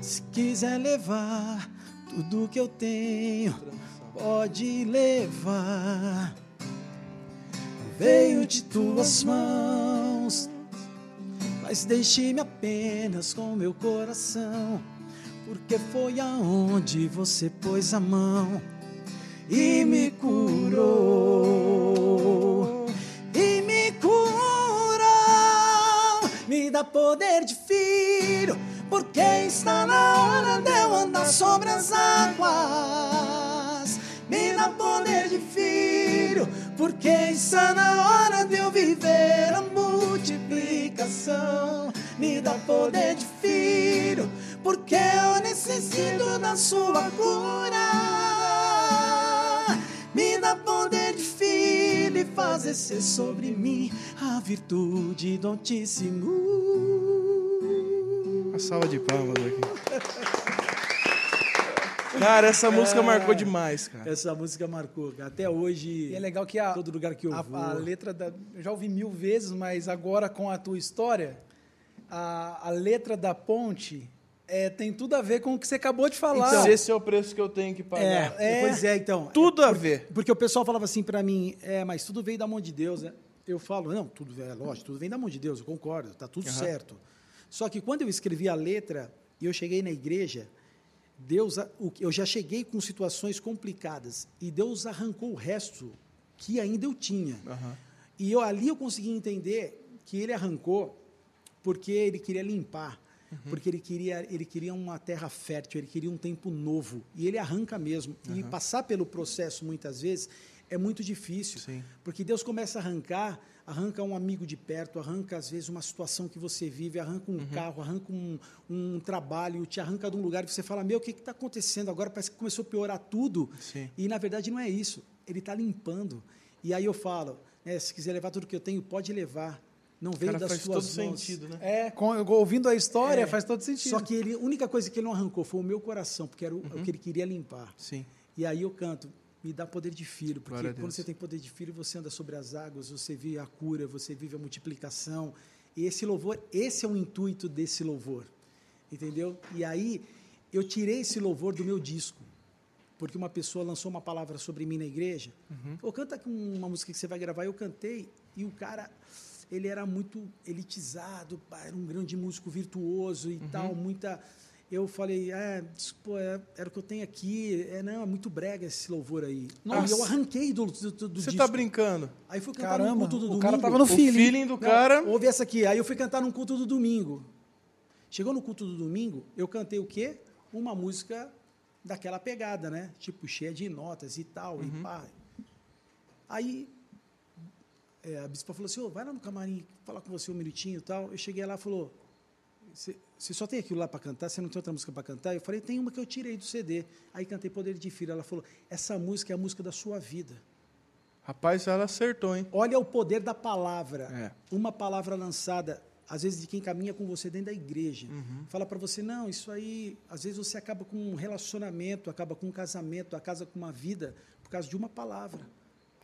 Se quiser levar tudo que eu tenho, pode levar. Veio de tuas mãos, mas deixe-me apenas com meu coração, porque foi aonde você pôs a mão e me curou. E me curou, me dá poder de filho, porque está na hora de eu andar sobre as águas. Me dá poder de filho, porque está na hora de eu viver a multiplicação. Me dá poder de filho, porque eu necessito da sua cura. Dá poder de filho e faz descer sobre mim a virtude do Altíssimo. Uma salva de palmas aqui. Cara, essa música marcou demais, cara. Essa música marcou. Até hoje, E é legal que a, todo lugar que eu a, vou. a letra da. Eu já ouvi mil vezes, mas agora com a tua história, a, a letra da ponte é, tem tudo a ver com o que você acabou de falar. Então, esse é o preço que eu tenho que pagar. É, pois é, então. Tudo a ver. Porque o pessoal falava assim para mim, é, mas tudo veio da mão de Deus, né? Eu falo, não, tudo é lógico, tudo vem da mão de Deus, eu concordo, tá tudo certo. Só que quando eu escrevi a letra e eu cheguei na igreja, Deus, eu já cheguei com situações complicadas e Deus arrancou o resto que ainda eu tinha. Aham. E eu ali eu consegui entender que ele arrancou porque ele queria limpar, porque ele queria ele queria uma terra fértil, ele queria um tempo novo e ele arranca mesmo. E passar pelo processo muitas vezes é muito difícil, Sim. porque Deus começa a arrancar, arranca um amigo de perto, arranca às vezes uma situação que você vive, arranca um carro, arranca um, um trabalho, te arranca de um lugar que você fala, meu, o que está acontecendo agora? Parece que começou a piorar tudo. Sim. E na verdade não é isso. Ele está limpando. E aí eu falo, né, se quiser levar tudo que eu tenho, pode levar. Não veio Cara, das faz suas todo mãos. sentido, né? É, com- ouvindo a história É, faz todo sentido. Só que ele, a única coisa que ele não arrancou foi o meu coração, porque era o, o que ele queria limpar. Sim. E aí eu canto, me dá poder de filho, porque Glória quando você tem poder de filho, você anda sobre as águas, você vive a cura, você vive a multiplicação. E esse louvor, esse é o intuito desse louvor. Entendeu? E aí eu tirei esse louvor do meu disco. Porque uma pessoa lançou uma palavra sobre mim na igreja. Ou canta uma música que você vai gravar. Eu cantei e o cara, ele era muito elitizado, era um grande músico virtuoso e tal, muita. Eu falei, é, isso, pô, é, era o que eu tenho aqui. É, não, é muito brega esse louvor aí. Nossa. Aí eu arranquei do, do, do Você disco. tá brincando? Aí fui cantar Caramba, no culto do o domingo. cara tava no O feeling. feeling do Não, cara. Ouve essa aqui. Aí eu fui cantar num culto do domingo. Chegou no culto do domingo, eu cantei o quê? Uma música daquela pegada, né? Tipo, cheia de notas e tal, e pá. Aí é, a bispa falou assim, ô, vai lá no camarim falar com você um minutinho e tal. Eu cheguei lá e falou, você você só tem aquilo lá para cantar? Você não tem outra música para cantar? Eu falei, tem uma que eu tirei do CD. Aí cantei Poder de Filho. Ela falou, essa música é a música da sua vida. Rapaz, ela acertou, hein? Olha o poder da palavra. É. Uma palavra lançada, às vezes, de quem caminha com você dentro da igreja. Uhum. Fala para você, não, isso aí, às vezes você acaba com um relacionamento, acaba com um casamento, acaba com uma vida, por causa de uma palavra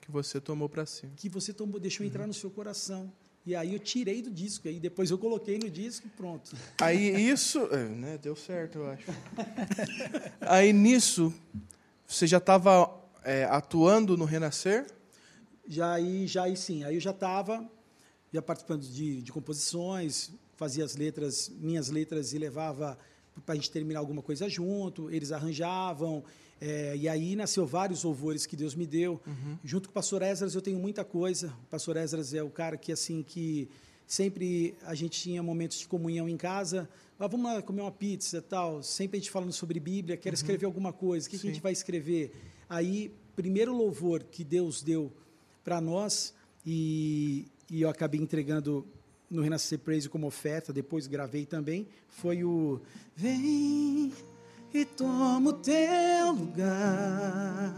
Que você tomou pra cima. que você tomou, deixou Uhum. entrar no seu coração. E aí eu tirei do disco, aí depois eu coloquei no disco e pronto. Aí isso, é, né, deu certo, eu acho. Aí nisso, você já estava atuando no Renascer? Já aí, já aí sim, aí eu já estava já participando de, de composições, fazia as letras, minhas letras e levava para a gente terminar alguma coisa junto, eles arranjavam, é, e aí nasceu vários louvores que Deus me deu. Junto com o pastor Esdras eu tenho muita coisa. O pastor Esdras é o cara que assim que sempre a gente tinha momentos de comunhão em casa. Ah, vamos lá comer uma pizza tal. Sempre a gente falando sobre Bíblia, quer escrever alguma coisa. O que, que a gente vai escrever? Aí, primeiro louvor que Deus deu para nós e, e eu acabei entregando no Renascer Praise como oferta, depois gravei também, foi o Vem e toma o teu lugar.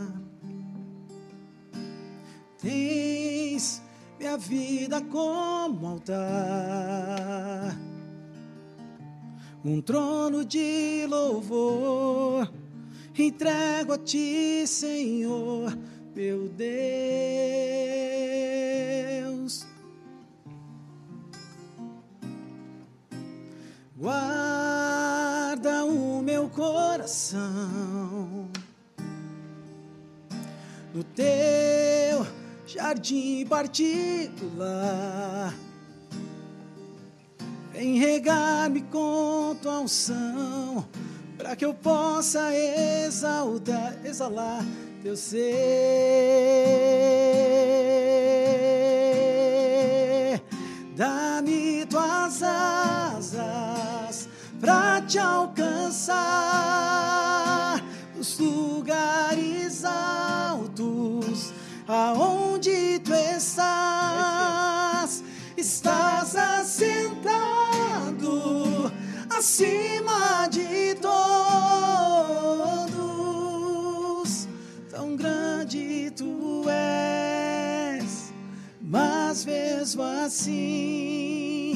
Tens minha vida como altar, um trono de louvor. Entrego a ti, Senhor, meu Deus. Coração no teu jardim particular. Vem regar-me com tua unção, para que eu possa exaltar, exalar teu ser. Dá-me tuas asas para te alcançar acima de todos. Tão grande tu és, mas mesmo assim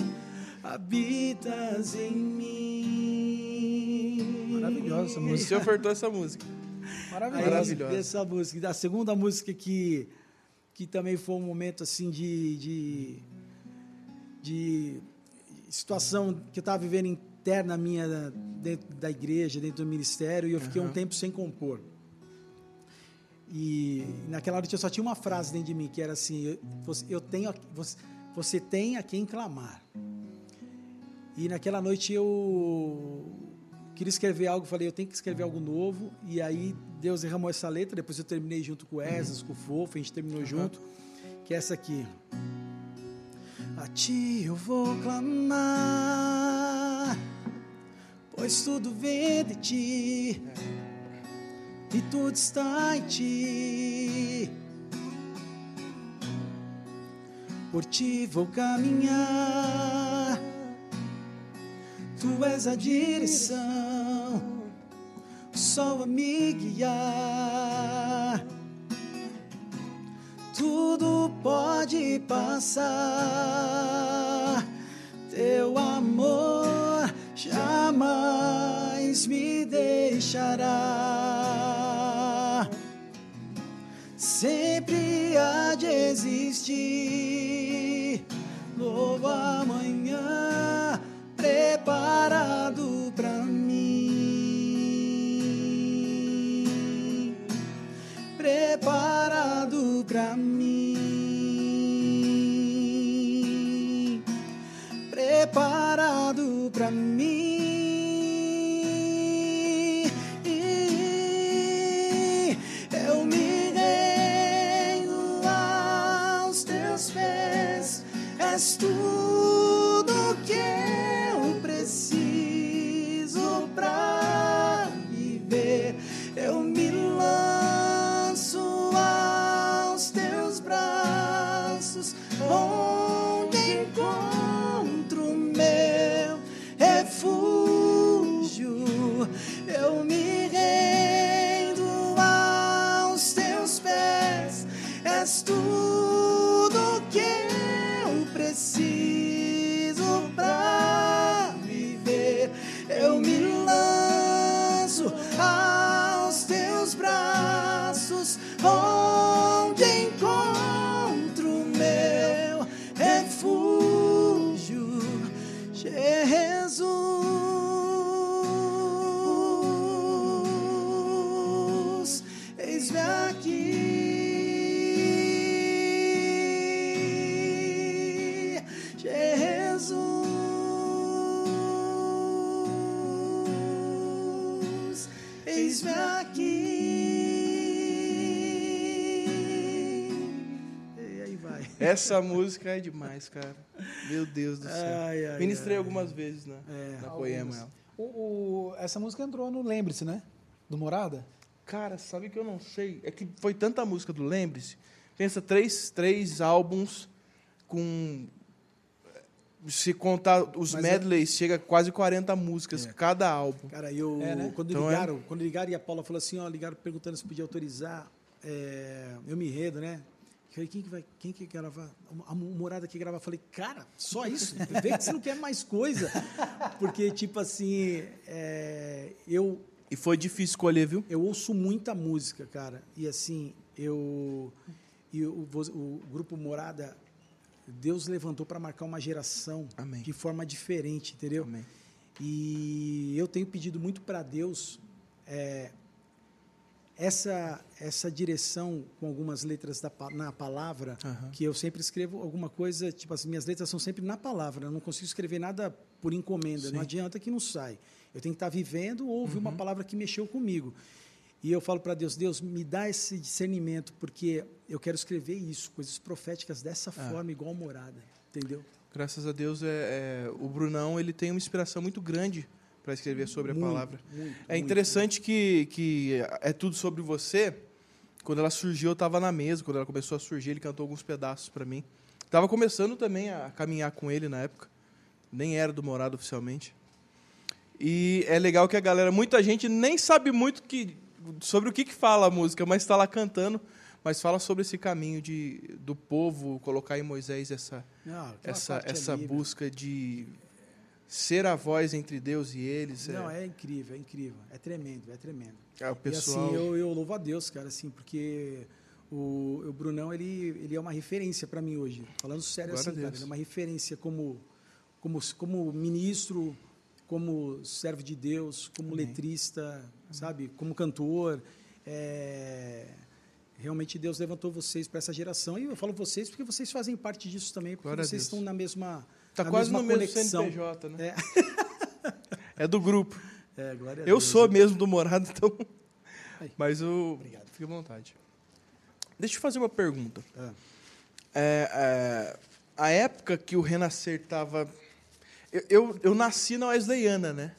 habitas em mim. Maravilhosa essa música. Você ofertou essa música. Maravilhosa. Essa música. A segunda música que, que também foi um momento assim de, de, de situação que eu estava vivendo interna minha dentro da igreja, dentro do ministério, e eu fiquei um tempo sem compor. E naquela noite eu só tinha uma frase dentro de mim que era assim: você, eu tenho, você, você tem a quem clamar. E naquela noite eu queria escrever algo, falei, eu tenho que escrever algo novo. E aí Deus derramou essa letra, depois eu terminei junto com o Esas, com o Fofo, a gente terminou junto, que é essa aqui. A ti eu vou clamar, pois tudo vem de ti, e tudo está em ti. Por ti vou caminhar, tu és a direção, o sol a me guiar tudo pode passar. Teu amor jamais me deixará. Sempre há de existir novo amanhã preparado para mim. Preparado para mim. Preparado Essa música é demais, cara. Meu Deus do céu. Ai, ai, Ministrei ai. algumas vezes, né? É. Na poema. ela. O, o- essa música entrou no Lembre-se, né? Do Morada? Cara, sabe que eu não sei? É que foi tanta música do Lembre-se. Pensa, três, três álbuns com. Se contar os Mas é- medleys, chega a quase 40 músicas É. cada álbum. Cara, eu É, né? quando Então é- ligaram, quando ligaram e a Paula falou assim, ó, ligaram perguntando se podia autorizar, é, eu me enredo, né? Falei, quem que vai, quem que quer gravar? A morada que gravar. Falei, cara, só isso? Vê que você não quer mais coisa. Porque, tipo assim, é, eu, E foi difícil escolher, viu? eu ouço muita música, cara. E assim, eu. E o, o grupo Morada, Deus levantou para marcar uma geração Amém. de forma diferente, entendeu? Amém. E eu tenho pedido muito para Deus é, essa essa direção com algumas letras da, na palavra, Aham. que eu sempre escrevo alguma coisa, tipo, as minhas letras são sempre na palavra, eu não consigo escrever nada por encomenda, Sim. não adianta que não sai. Eu tenho que estar vivendo ou ouvir Uhum. uma palavra que mexeu comigo. E eu falo para Deus, Deus, me dá esse discernimento, porque eu quero escrever isso, coisas proféticas dessa Ah. forma, igual morada, entendeu? Graças a Deus, é, é, o Brunão ele tem uma inspiração muito grande para escrever sobre a Muito, palavra. muito, É muito. interessante que, que é tudo sobre você. Quando ela surgiu, eu estava na mesa. Quando ela começou a surgir, ele cantou alguns pedaços para mim. Tava começando também a caminhar com ele na época. Nem era do Morado oficialmente. E é legal que a galera, muita gente nem sabe muito que, sobre o que, que fala a música, mas está lá cantando. Mas fala sobre esse caminho de, do povo colocar em Moisés essa, Não, aquela essa, essa meu. busca de ser a voz entre Deus e eles. Não, é, é incrível, é incrível. É tremendo, é tremendo. é o pessoal. E assim, eu, eu louvo a Deus, cara, assim, porque o, o Brunão, ele, ele é uma referência para mim hoje. Falando sério Glória assim, cara, ele é uma referência como, como, como ministro, como servo de Deus, como Amém. letrista, sabe, como cantor. É, realmente Deus levantou vocês para essa geração e eu falo vocês porque vocês fazem parte disso também, porque Glória vocês estão na mesma Tá na quase no mesmo. CNPJ, né? É, É do grupo. é, glória a Eu Deus. sou mesmo do Morado, então. Aí. Mas o. Obrigado. Fique à vontade. Deixa eu fazer uma pergunta. Ah. É, é, a época que o Renascer estava. Eu, eu, eu nasci na Wesleyana, né?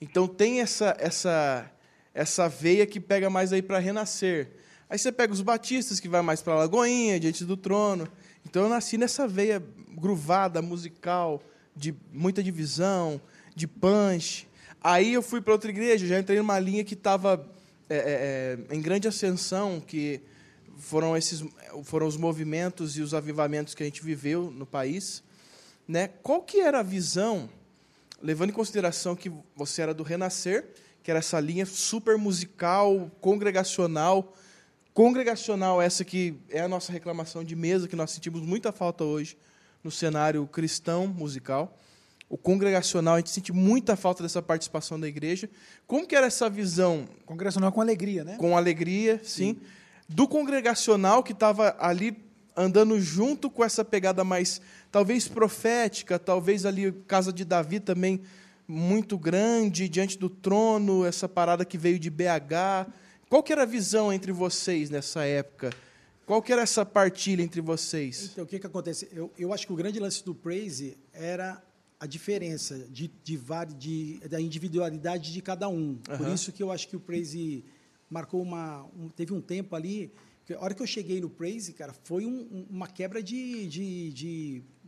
Então tem essa, essa, essa veia que pega mais aí para Renascer. Aí você pega os batistas, que vai mais para Lagoinha, diante do trono. Então eu nasci nessa veia gruvada, musical, de muita divisão, de punch. Aí eu fui para outra igreja, já entrei numa linha que estava é, é, em grande ascensão, que foram esses foram os movimentos e os avivamentos que a gente viveu no país, né? Qual que era a visão, levando em consideração que você era do Renascer, que era essa linha super musical, congregacional, congregacional essa que é a nossa reclamação de mesa que nós sentimos muita falta hoje no cenário cristão musical. O congregacional, a gente sente muita falta dessa participação da igreja. Como que era essa visão Congregacional com alegria, né? com alegria, sim. Do congregacional que estava ali andando junto com essa pegada mais, talvez profética, talvez ali casa de Davi também muito grande diante do trono, essa parada que veio de BH. Qual que era a visão entre vocês nessa época? Qual que era essa partilha entre vocês? Então, o que, que acontece? Eu, eu acho que o grande lance do Praise era a diferença de, de, de- da individualidade de cada um. Por Aham. isso que eu acho que o Praise marcou uma. um- teve um tempo ali. Que a hora que eu cheguei no Praise, cara, foi um- uma quebra de, de,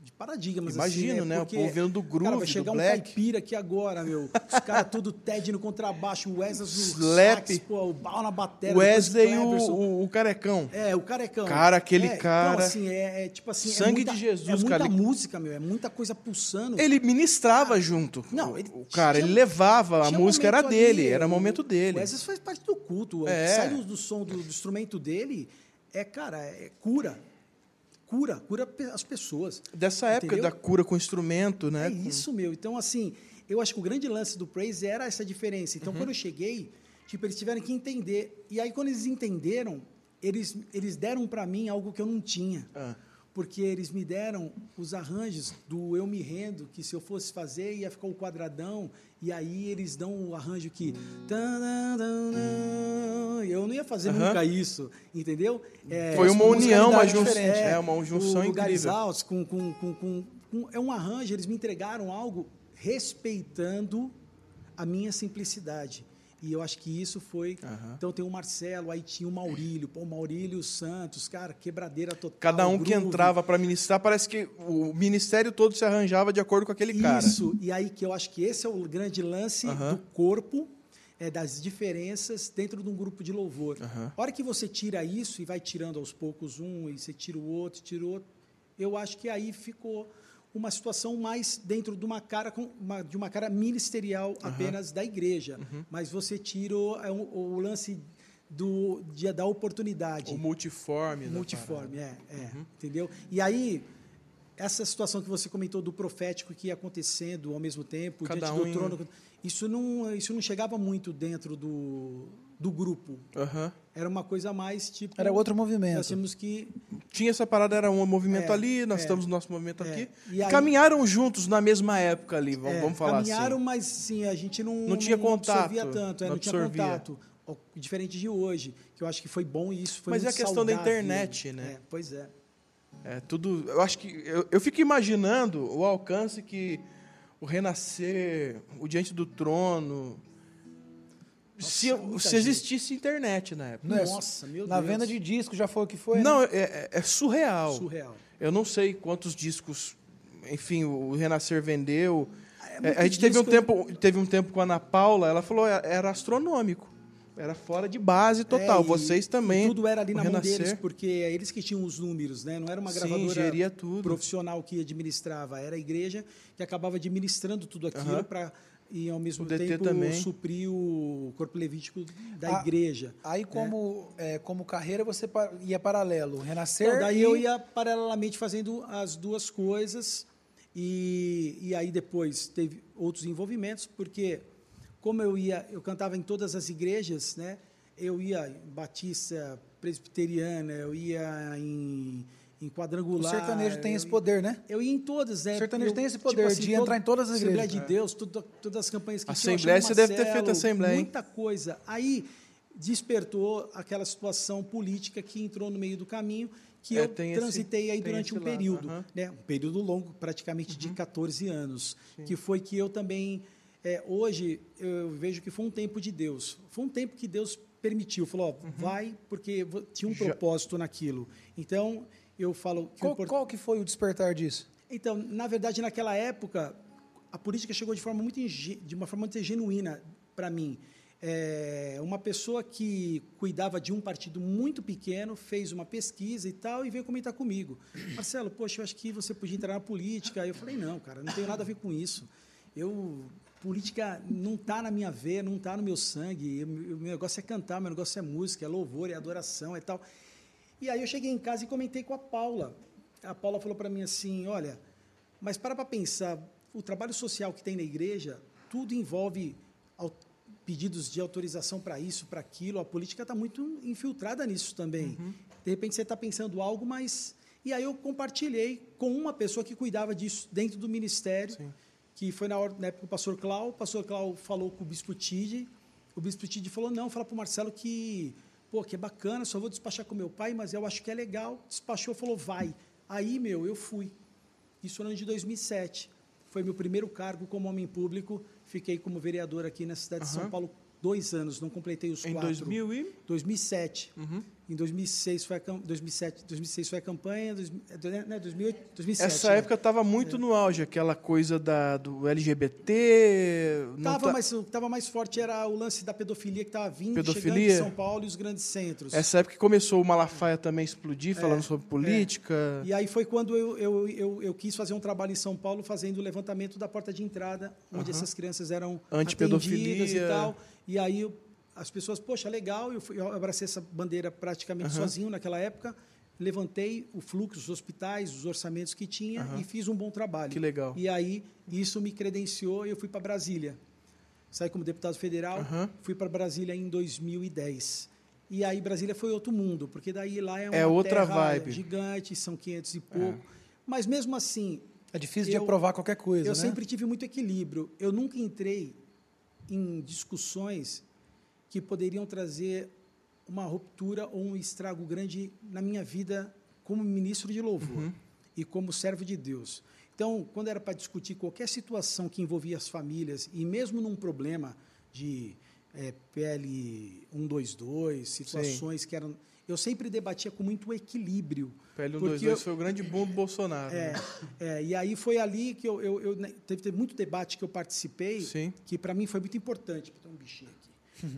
de, paradigmas. Imagino, assim, né? O Porque, povo vendo do cara, vai chegar um black. caipira aqui agora, meu. Os caras tudo Ted no contrabaixo, o Wesley no sax, pô, o Bal na bateria. Wesley e o, o, o carecão. É, o carecão. Cara, aquele É, cara- Então, assim, é, é tipo assim. é Sangue muita- de Jesus, É muita cara. música, meu. É muita coisa pulsando. Ele ministrava junto. Não, O- ele o cara, tinha- ele levava, a música era dele, ali, era o- momento dele. O Wesley faz parte do culto. É. Sai do, do som do, do instrumento dele, é, cara, é cura. Cura, cura as pessoas. Dessa época Entendeu? da cura com instrumento, né? É isso, meu. Então, assim, eu acho que o grande lance do Praise era essa diferença. Uhum. Então, quando eu cheguei, tipo, eles tiveram que entender. E aí, quando eles entenderam, eles, eles deram para mim algo que eu não tinha. Ah. Porque eles me deram os arranjos do Eu Me Rendo, que se eu fosse fazer ia ficar o quadradão, e aí eles dão o arranjo que. Eu não ia fazer Aham. nunca isso, entendeu? É, Foi uma união, uma junção, é, uma junção o incrível. Com, com, com, com- com- É um arranjo, eles me entregaram algo respeitando a minha simplicidade. E eu acho que isso foi. Aham. Então tem o Marcelo, aí tinha o Maurílio, pô, o Maurílio Santos, cara, quebradeira total. Cada um que entrava para ministrar, parece que o ministério todo se arranjava de acordo com aquele cara. Isso, e aí que eu acho que esse é o grande lance Aham. do corpo, é, das diferenças dentro de um grupo de louvor. Aham. A hora que você tira isso e vai tirando aos poucos um, e você tira o outro, tira o outro, eu acho que aí ficou uma situação mais dentro de uma cara, uma- de uma cara ministerial apenas da igreja. Uhum. Mas você tira o, é, o- o lance do, de- da oportunidade O multiforme. multiforme, é, é entendeu? E aí essa situação que você comentou do profético que ia acontecendo ao mesmo tempo Cada diante um do em- trono, isso não isso não chegava muito dentro do, do grupo. parada. Era uma coisa mais tipo Era outro Nós movimento. tínhamos que Tinha essa parada, era um movimento É, ali, nós é, estamos no nosso movimento é. aqui. E aí- Caminharam juntos na mesma época ali, vamos, é, vamos falar caminharam, assim. mas sim, a gente não Não tinha contato, absorvia tanto, é, não não, tinha absorvia. contato. Ó, Diferente de hoje, que eu acho que foi bom e isso foi Mas é a questão da saudável. internet, né? É, pois é. É tudo. Eu acho que. Eu, eu fico imaginando o alcance que o renascer, o diante do trono. Se, muita se gente. existisse internet na época. É- Nossa, meu Na Deus. venda de disco já foi o que foi. né? Não, é, é- é surreal. surreal. Eu não sei quantos discos, enfim, o Renascer vendeu. É É, muito a gente teve um, disco- tempo, teve um tempo com a Ana Paula, ela falou é, era astronômico. Era fora de base total. É, e- Vocês também. tudo era ali na mão Renascer. deles, porque é eles que tinham os números, né? Não era uma Sim, gravadora tudo. profissional que administrava, era a igreja que acabava administrando tudo aquilo Aham. para e ao mesmo tempo também. suprir o corpo levítico da Ah, igreja. Aí, como, é, como carreira, você ia paralelo. Renascer. Então, daí e- eu ia paralelamente fazendo as duas coisas. E, e aí depois teve outros envolvimentos, porque como eu ia, eu cantava em todas as igrejas, né? Eu ia em Batista, Presbiteriana, eu ia em, em Quadrangular. O sertanejo tem esse poder, né? Eu ia em todas, né? O sertanejo Eu, tem esse tipo poder assim, de entrar em todas as Assembleia igrejas. de Deus, tudo- todas as campanhas que Assembleia, tinham. você deve ter feito Marcelo, assembleia, hein? Muita coisa. Aí despertou aquela situação política que entrou no meio do caminho, que É, eu tem esse- transitei aí durante um lado, período. Uhum. né? Um período longo, praticamente de 14 anos, que foi que eu também é, hoje eu vejo que foi um tempo de Deus. Foi um tempo que Deus permitiu, falou, ó, vai porque tinha um Uhum. Já- propósito naquilo. Então, eu falo que Qual, import- qual que foi o despertar disso? então, na verdade, naquela época, a política chegou de forma muito de uma forma muito genuína para mim. É, uma pessoa que cuidava de um partido muito pequeno fez uma pesquisa e tal e veio comentar comigo. Marcelo, poxa, eu acho que você podia entrar na política. Eu falei, não, cara, não tenho nada a ver com isso. Eu política não está na minha veia, não está no meu sangue. O meu negócio é cantar, meu negócio é música, é louvor, é adoração, é tal. E aí eu cheguei em casa e comentei com a Paula. A Paula falou para mim assim, olha, mas para para pensar, o trabalho social que tem na igreja, tudo envolve pedidos de autorização para isso, para aquilo. A política está muito infiltrada nisso também. De repente você está pensando algo, mas e aí eu compartilhei com uma pessoa que cuidava disso dentro do ministério, que foi na, hora, na época o pastor Clau. O pastor Clau falou com o bispo Tide. O bispo Tide falou: não, fala para o Marcelo que, pô, que bacana, só vou despachar com meu pai, mas eu acho que é legal. Despachou, falou: vai. Aí, meu, eu fui. Isso no ano de 2007. Foi meu primeiro cargo como homem público. Fiquei como vereador aqui na cidade de São. Paulo dois anos, não completei os Em quatro. 2000 e... 2007. Uhum. Em 2006 foi a, cam- 2007, 2006 foi a campanha, dois, é, do- né, 2008, 2007. Essa né? época estava muito no auge, aquela coisa da, do LGBT. Tava, tá- mas o que estava mais forte era o lance da pedofilia que estava vindo, Pedofilia? chegando em São Paulo e os grandes centros. Essa época que começou o Malafaia também a explodir, falando sobre política. É. E aí foi quando eu, eu, eu, eu quis fazer um trabalho em São Paulo, fazendo o levantamento da porta de entrada, onde essas crianças eram Antipedofilia. atendidas e tal. E aí eu- as pessoas, poxa, legal, eu, fui, eu abracei essa bandeira praticamente Aham. sozinho naquela época, levantei o fluxo, os hospitais, os orçamentos que tinha Aham. e fiz um bom trabalho. Que legal. E aí isso me credenciou e eu fui para Brasília. Saí como deputado federal, Aham. fui para Brasília em 2010. E aí Brasília foi outro mundo, porque daí lá é uma É outra terra vibe. É. gigante, são 500 e pouco. Mas mesmo assim, É difícil de Eu- aprovar qualquer coisa, eu né? sempre tive muito equilíbrio. Eu nunca entrei em discussões que poderiam trazer uma ruptura ou um estrago grande na minha vida como ministro de louvor Uhum. e como servo de Deus. Então, quando era para discutir qualquer situação que envolvia as famílias, e mesmo num problema de eh, PL 122, situações que eram. Eu sempre debatia com muito equilíbrio. PL porque 122 eu- foi o grande boom do Bolsonaro. é, né? é, e aí foi ali que eu, eu, eu né, teve, teve muito debate que eu participei, Sim. que para mim foi muito importante. Tem um bichinho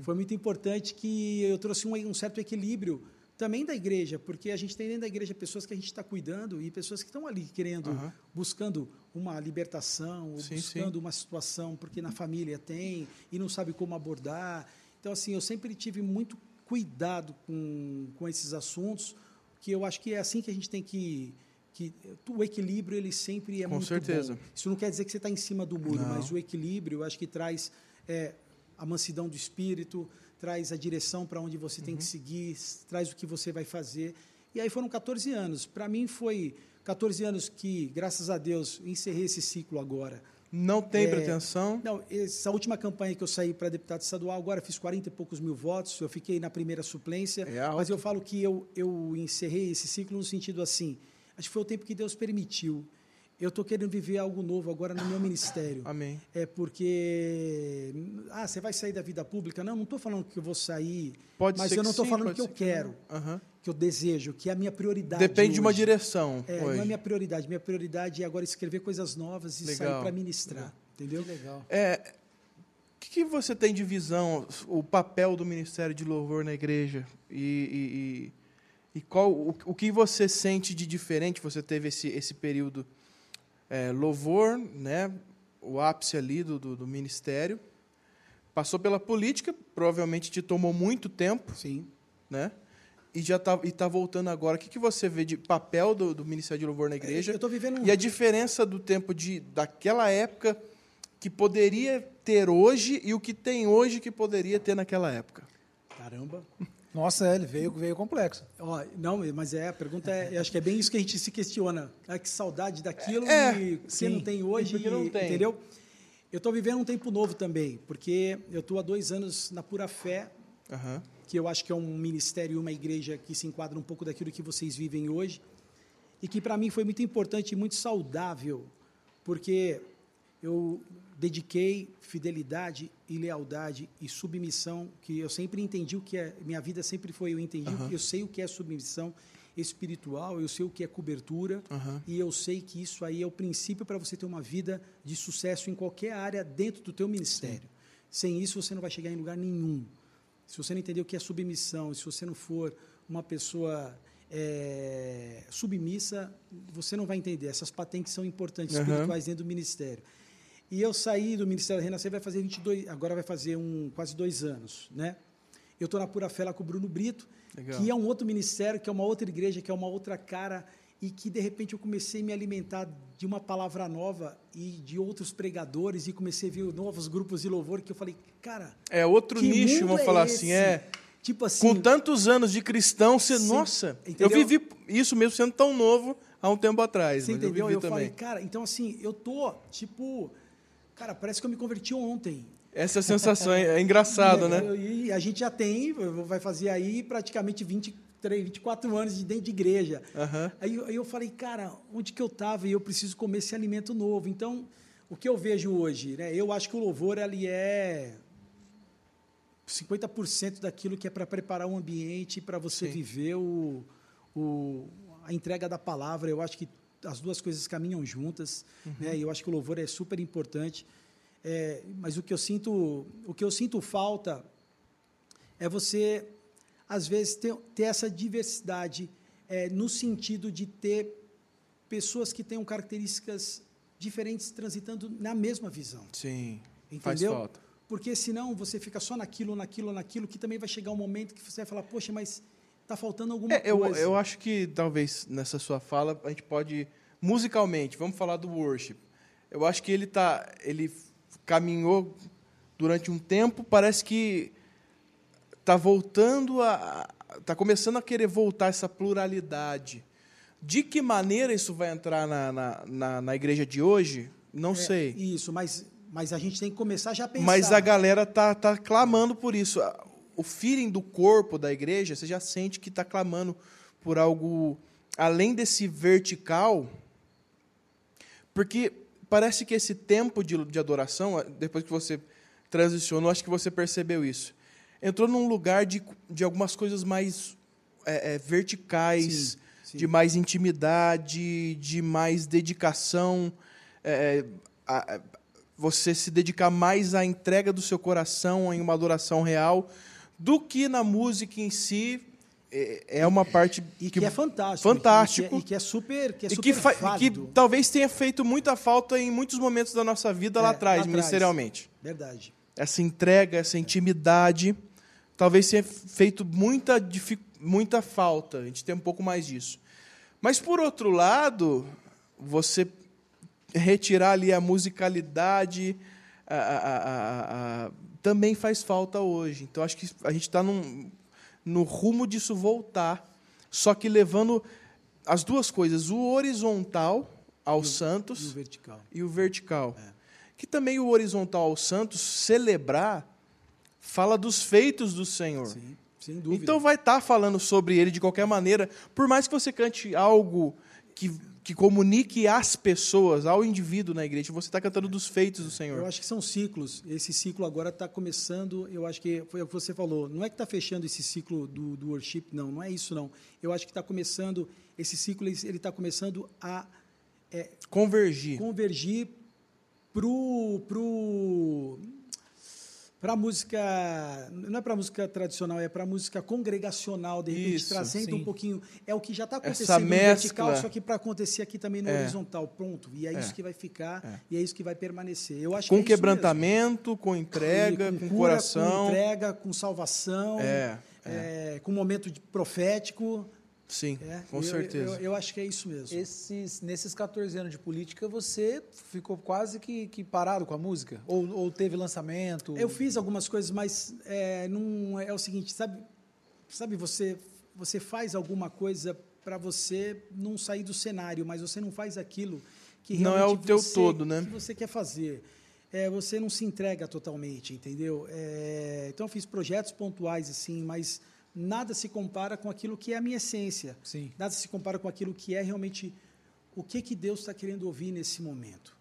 Foi muito importante que eu trouxe um, um certo equilíbrio também da igreja, porque a gente tem dentro da igreja pessoas que a gente está cuidando e pessoas que estão ali querendo, Aham. buscando uma libertação, ou Sim, buscando uma situação porque na família tem e não sabe como abordar. Então, assim, eu sempre tive muito cuidado com, com esses assuntos, que eu acho que é assim que a gente tem que que o equilíbrio ele sempre é Com muito certeza. bom. Isso não quer dizer que você está em cima do muro, Não. mas o equilíbrio eu acho que traz é, a mansidão do espírito, traz a direção para onde você Uhum. tem que seguir, s- traz o que você vai fazer. E aí foram 14 anos. Para mim foi 14 anos que, graças a Deus, encerrei esse ciclo agora. Não tem É, pretensão. Não, essa última campanha que eu saí para deputado estadual, agora fiz 40 e poucos mil votos, eu fiquei na primeira suplência, É mas eu falo que eu, eu encerrei esse ciclo no sentido assim, acho que foi o tempo que Deus permitiu. Eu estou querendo viver algo novo agora no meu ministério. Amém. É porque, ah, você vai sair da vida pública? Não, não estou falando que eu vou sair, Pode mas ser eu não que estou falando que eu que quero, não. Aham. que eu desejo, que é a minha prioridade Depende de uma hoje. direção. É, não hoje. é minha prioridade. Minha prioridade é agora escrever coisas novas e Legal. sair para ministrar. Entendeu? Legal. É, o que, que você tem de visão, o papel do Ministério de Louvor na igreja? E, e- e- e qual o, o que você sente de diferente? Você teve esse, esse período é, louvor, né, o ápice ali do, do, do ministério. Passou pela política, provavelmente te tomou muito tempo, Sim. né? e já tá, e tá voltando agora. O que, que você vê de papel do, do Ministério de Louvor na igreja? Eu tô vivendo um- E a diferença do tempo de daquela época que poderia ter hoje e o que tem hoje que poderia ter naquela época. Caramba. Nossa, é, ele veio, veio complexo. Ó, não, mas é, a pergunta é, acho que é bem isso que a gente se questiona. Ah, que saudade daquilo É, que sim. não tem hoje, E não tem? entendeu? Eu estou vivendo um tempo novo também, porque eu estou há dois anos na Pura Fé, Aham. que eu acho que é um ministério e uma igreja que se enquadra um pouco daquilo que vocês vivem hoje, e que para mim foi muito importante e muito saudável, porque eu dediquei fidelidade e lealdade e submissão, que eu sempre entendi o que é, minha vida sempre foi, eu entendi, que- eu sei o que é submissão espiritual, eu sei o que é cobertura, Aham. e eu sei que isso aí é o princípio para você ter uma vida de sucesso em qualquer área dentro do teu ministério. Sem isso você não vai chegar em lugar nenhum. Se você não entender o que é submissão, se você não for uma pessoa é, submissa, você não vai entender. Essas patentes são importantes, Aham. espirituais dentro do ministério. E eu saí do Ministério da Renascer, vai fazer 22, agora vai fazer um, quase dois anos, né? Eu estou na Pura Fé lá com o Bruno Brito, Legal. que é um outro ministério, que é uma outra igreja, que é uma outra cara, e que de repente eu comecei a me alimentar de uma palavra nova e de outros pregadores, e comecei a ver novos grupos de louvor, que eu falei, cara, É outro nicho, vamos é falar esse? assim, é. Tipo assim, Com tantos anos de cristão, você, Sim, nossa, entendeu? eu vivi isso mesmo sendo tão novo há um tempo atrás. Você entendeu? Eu Eu, falei, cara, então assim, eu tô, tipo, cara, parece que eu me converti ontem. Essa sensação é, é engraçado, né? E a gente já tem, vai fazer aí praticamente 23, 24 anos de dentro de igreja. Aham. Aí, eu- aí eu falei, cara, onde que eu estava e eu preciso comer esse alimento novo. Então, o que eu vejo hoje, né? Eu acho que o louvor ali é 50% daquilo que é para preparar um ambiente para você Sim. viver o, o, a entrega da palavra. Eu acho que as duas coisas caminham juntas, né? E eu acho que o louvor é super importante. É, mas o que eu sinto, o que eu sinto falta é você às vezes ter, ter essa diversidade é, no sentido de ter pessoas que tenham características diferentes transitando na mesma visão. Sim. Faz Entendeu? falta. Porque senão você fica só naquilo, naquilo, naquilo, que também vai chegar um momento que você vai falar, poxa, mas está faltando alguma É, eu, coisa. eu acho que talvez nessa sua fala a gente pode musicalmente, vamos falar do worship. Eu acho que ele tá, ele caminhou durante um tempo, parece que tá voltando a tá começando a querer voltar essa pluralidade. De que maneira isso vai entrar na, na, na, na igreja de hoje? Não É, sei. Isso, mas, mas a gente tem que começar já a pensar. Mas a galera tá, tá clamando por isso. O feeling do corpo da igreja, você já sente que está clamando por algo além desse vertical. Porque parece que esse tempo de, de adoração, depois que você transicionou, acho que você percebeu isso. Entrou num lugar de, de algumas coisas mais é, é, verticais, Sim, sim. de mais intimidade, de mais dedicação. é, a- a- você se dedicar mais à entrega do seu coração em uma adoração real do que na música em si é, é uma parte E que, é fantástico. fantástico E que é, e que é super, que é e super que, e que válido. talvez tenha feito muita falta em muitos momentos da nossa vida lá É, atrás, lá atrás. ministerialmente. Verdade. Essa entrega, essa intimidade, talvez tenha feito muita, muita falta. A gente tem um pouco mais disso. Mas, por outro lado, você retirar ali a musicalidade a- a- a- também faz falta hoje. Então, acho que a gente está no rumo disso voltar, só que levando as duas coisas, o horizontal aos E o santos vertical. e o vertical. É. Que também o horizontal aos santos, celebrar, fala dos feitos do Senhor. Sim, sem dúvida. Então vai estar falando sobre ele de qualquer maneira, por mais que você cante algo que, que comunique às pessoas, ao indivíduo na igreja, você está cantando dos feitos do Senhor. Eu acho que são ciclos. Esse ciclo agora está começando. Eu acho que foi o que você falou. Não é que está fechando esse ciclo do, do worship, não. Não é isso, não. Eu acho que está começando. Esse ciclo ele está começando a Convergir. convergir pro pro para música não é para música tradicional é para música congregacional de repente Isso, trazendo sim. um pouquinho é o que já está Essa acontecendo no mescla. vertical só que para acontecer aqui também no É. horizontal pronto e é, É. isso que vai ficar É. e é isso que vai permanecer eu acho Com que é quebrantamento, com entrega, E com, cura, coração. com entrega com salvação É, é, com momento de profético Sim, é. com Eu- certeza. eu, eu acho que é isso mesmo Esses, nesses 14 anos de política, você ficou quase que, que parado com a música? Ou, ou teve lançamento? Eu fiz algumas coisas, mas é, não, é o seguinte, sabe, sabe você, você faz alguma coisa para você não sair do cenário, mas você não faz aquilo que Não é realmente o teu você, todo, né? que você quer fazer. É, você não se entrega totalmente, entendeu? É, então eu fiz projetos pontuais assim, mas nada se compara com aquilo que é a minha essência. Sim. Nada se compara com aquilo que é realmente o que que Deus está querendo ouvir nesse momento.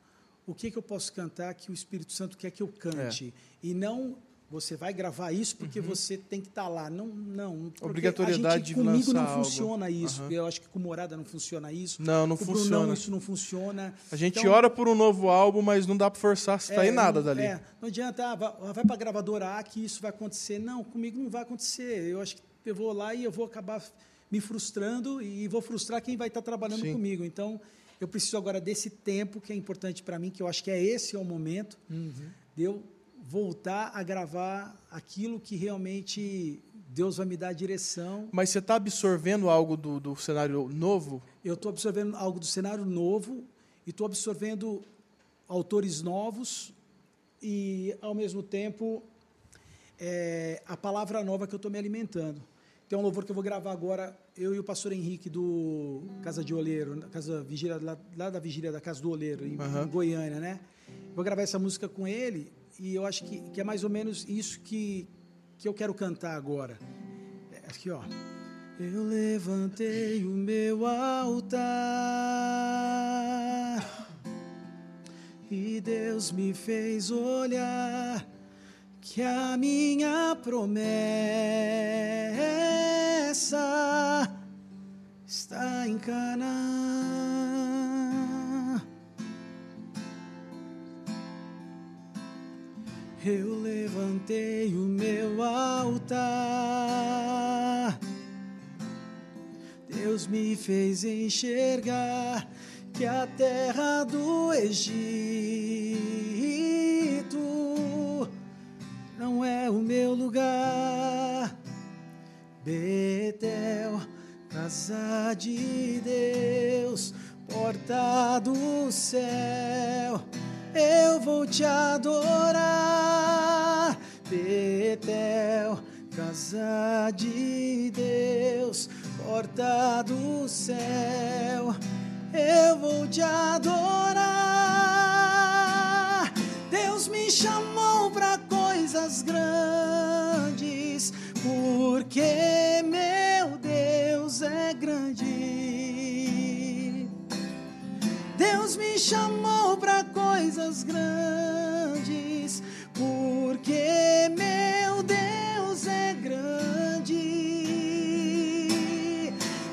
O que que eu posso cantar que o Espírito Santo quer que eu cante É. e não você vai gravar isso porque você tem que estar lá. Não, não. Uhum. Obrigatoriedade a gente, de comigo não algo. funciona isso. Aham. Eu acho que com morada não funciona isso. Não, não com funciona. Brunão isso não funciona. A gente Então, ora por um novo álbum, mas não dá para forçar se sair é, nada não, dali. é, não adianta, ah, vai, vai para a gravadora A que isso vai acontecer. Não, comigo não vai acontecer. Eu acho que eu vou lá e eu vou acabar me frustrando e vou frustrar quem vai estar trabalhando Sim. comigo. Então, eu preciso agora desse tempo que é importante para mim, que eu acho que é esse é o momento Uhum. de eu voltar a gravar aquilo que realmente Deus vai me dar a direção. Mas você está absorvendo algo do, do cenário novo? Eu estou absorvendo algo do cenário novo e estou absorvendo autores novos e, ao mesmo tempo, é, a palavra nova que eu estou me alimentando. Tem um louvor que eu vou gravar agora, eu e o pastor Henrique do Casa de Oleiro, Casa Vigília, lá, lá da Vigília da Casa do Oleiro, em, Aham. em Goiânia, né? Vou gravar essa música com ele e eu acho que, que é mais ou menos isso que, que eu quero cantar agora. É, aqui, ó. Eu levantei o meu altar e Deus me fez olhar que a minha promessa está em Canaã. Eu levantei o meu altar. Deus me fez enxergar que a terra do Egito não é o meu lugar. Betel, casa de Deus, porta do céu, eu vou te adorar. Betel, casa de Deus, porta do céu, eu vou te adorar. Deus me chamou para coisas grandes, porque meu Deus é grande. Deus me chamou para coisas grandes, porque meu Deus é grande.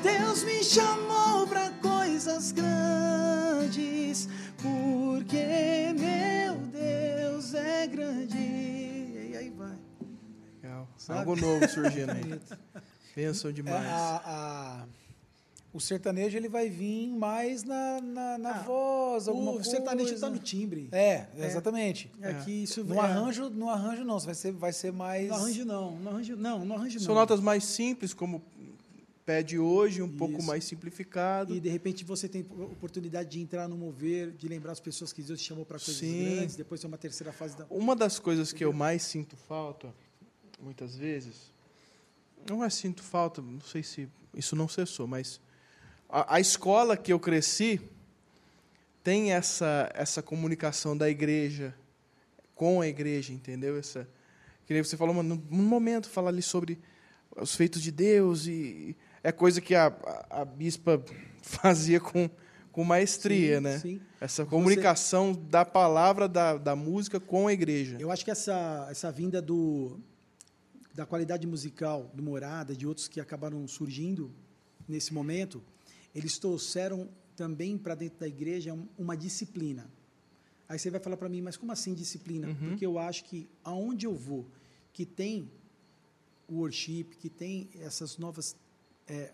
Deus me chamou para coisas grandes, porque meu Deus é grande. E aí vai. Legal. Sabe? Algo novo surgindo aí. Pensam É, demais. a- a- o sertanejo ele vai vir mais na, na, na Ah, voz, alguma O coisa. sertanejo está no timbre. É, exatamente. É que isso No é- arranjo, no arranjo não, vai ser, vai ser mais. No arranjo não, no arranjo não, no arranjo São não. notas mais simples, como pede hoje, um pouco Isso. mais simplificado. E de repente você tem oportunidade de entrar no mover, de lembrar as pessoas que Deus te chamou para coisas Sim. grandes, depois tem uma terceira fase da. Uma das coisas que eu mais sinto falta, muitas vezes, não é sinto falta, não sei se isso não cessou, mas a, a escola que eu cresci tem essa essa comunicação da igreja com a igreja, entendeu? Essa que nem você falou, mano, num momento falar ali sobre os feitos de Deus e é coisa que a, a, a bispa fazia com com maestria, Sim, né? sim. Essa comunicação da palavra, da, da música com a igreja. Eu acho que essa, essa vinda do, da qualidade musical do Morada, de outros que acabaram surgindo nesse momento, eles trouxeram também para dentro da igreja um- uma disciplina. Aí você vai falar para mim, mas como assim disciplina? Uhum. Porque eu acho que aonde eu vou, que tem o worship, que tem essas novas, é,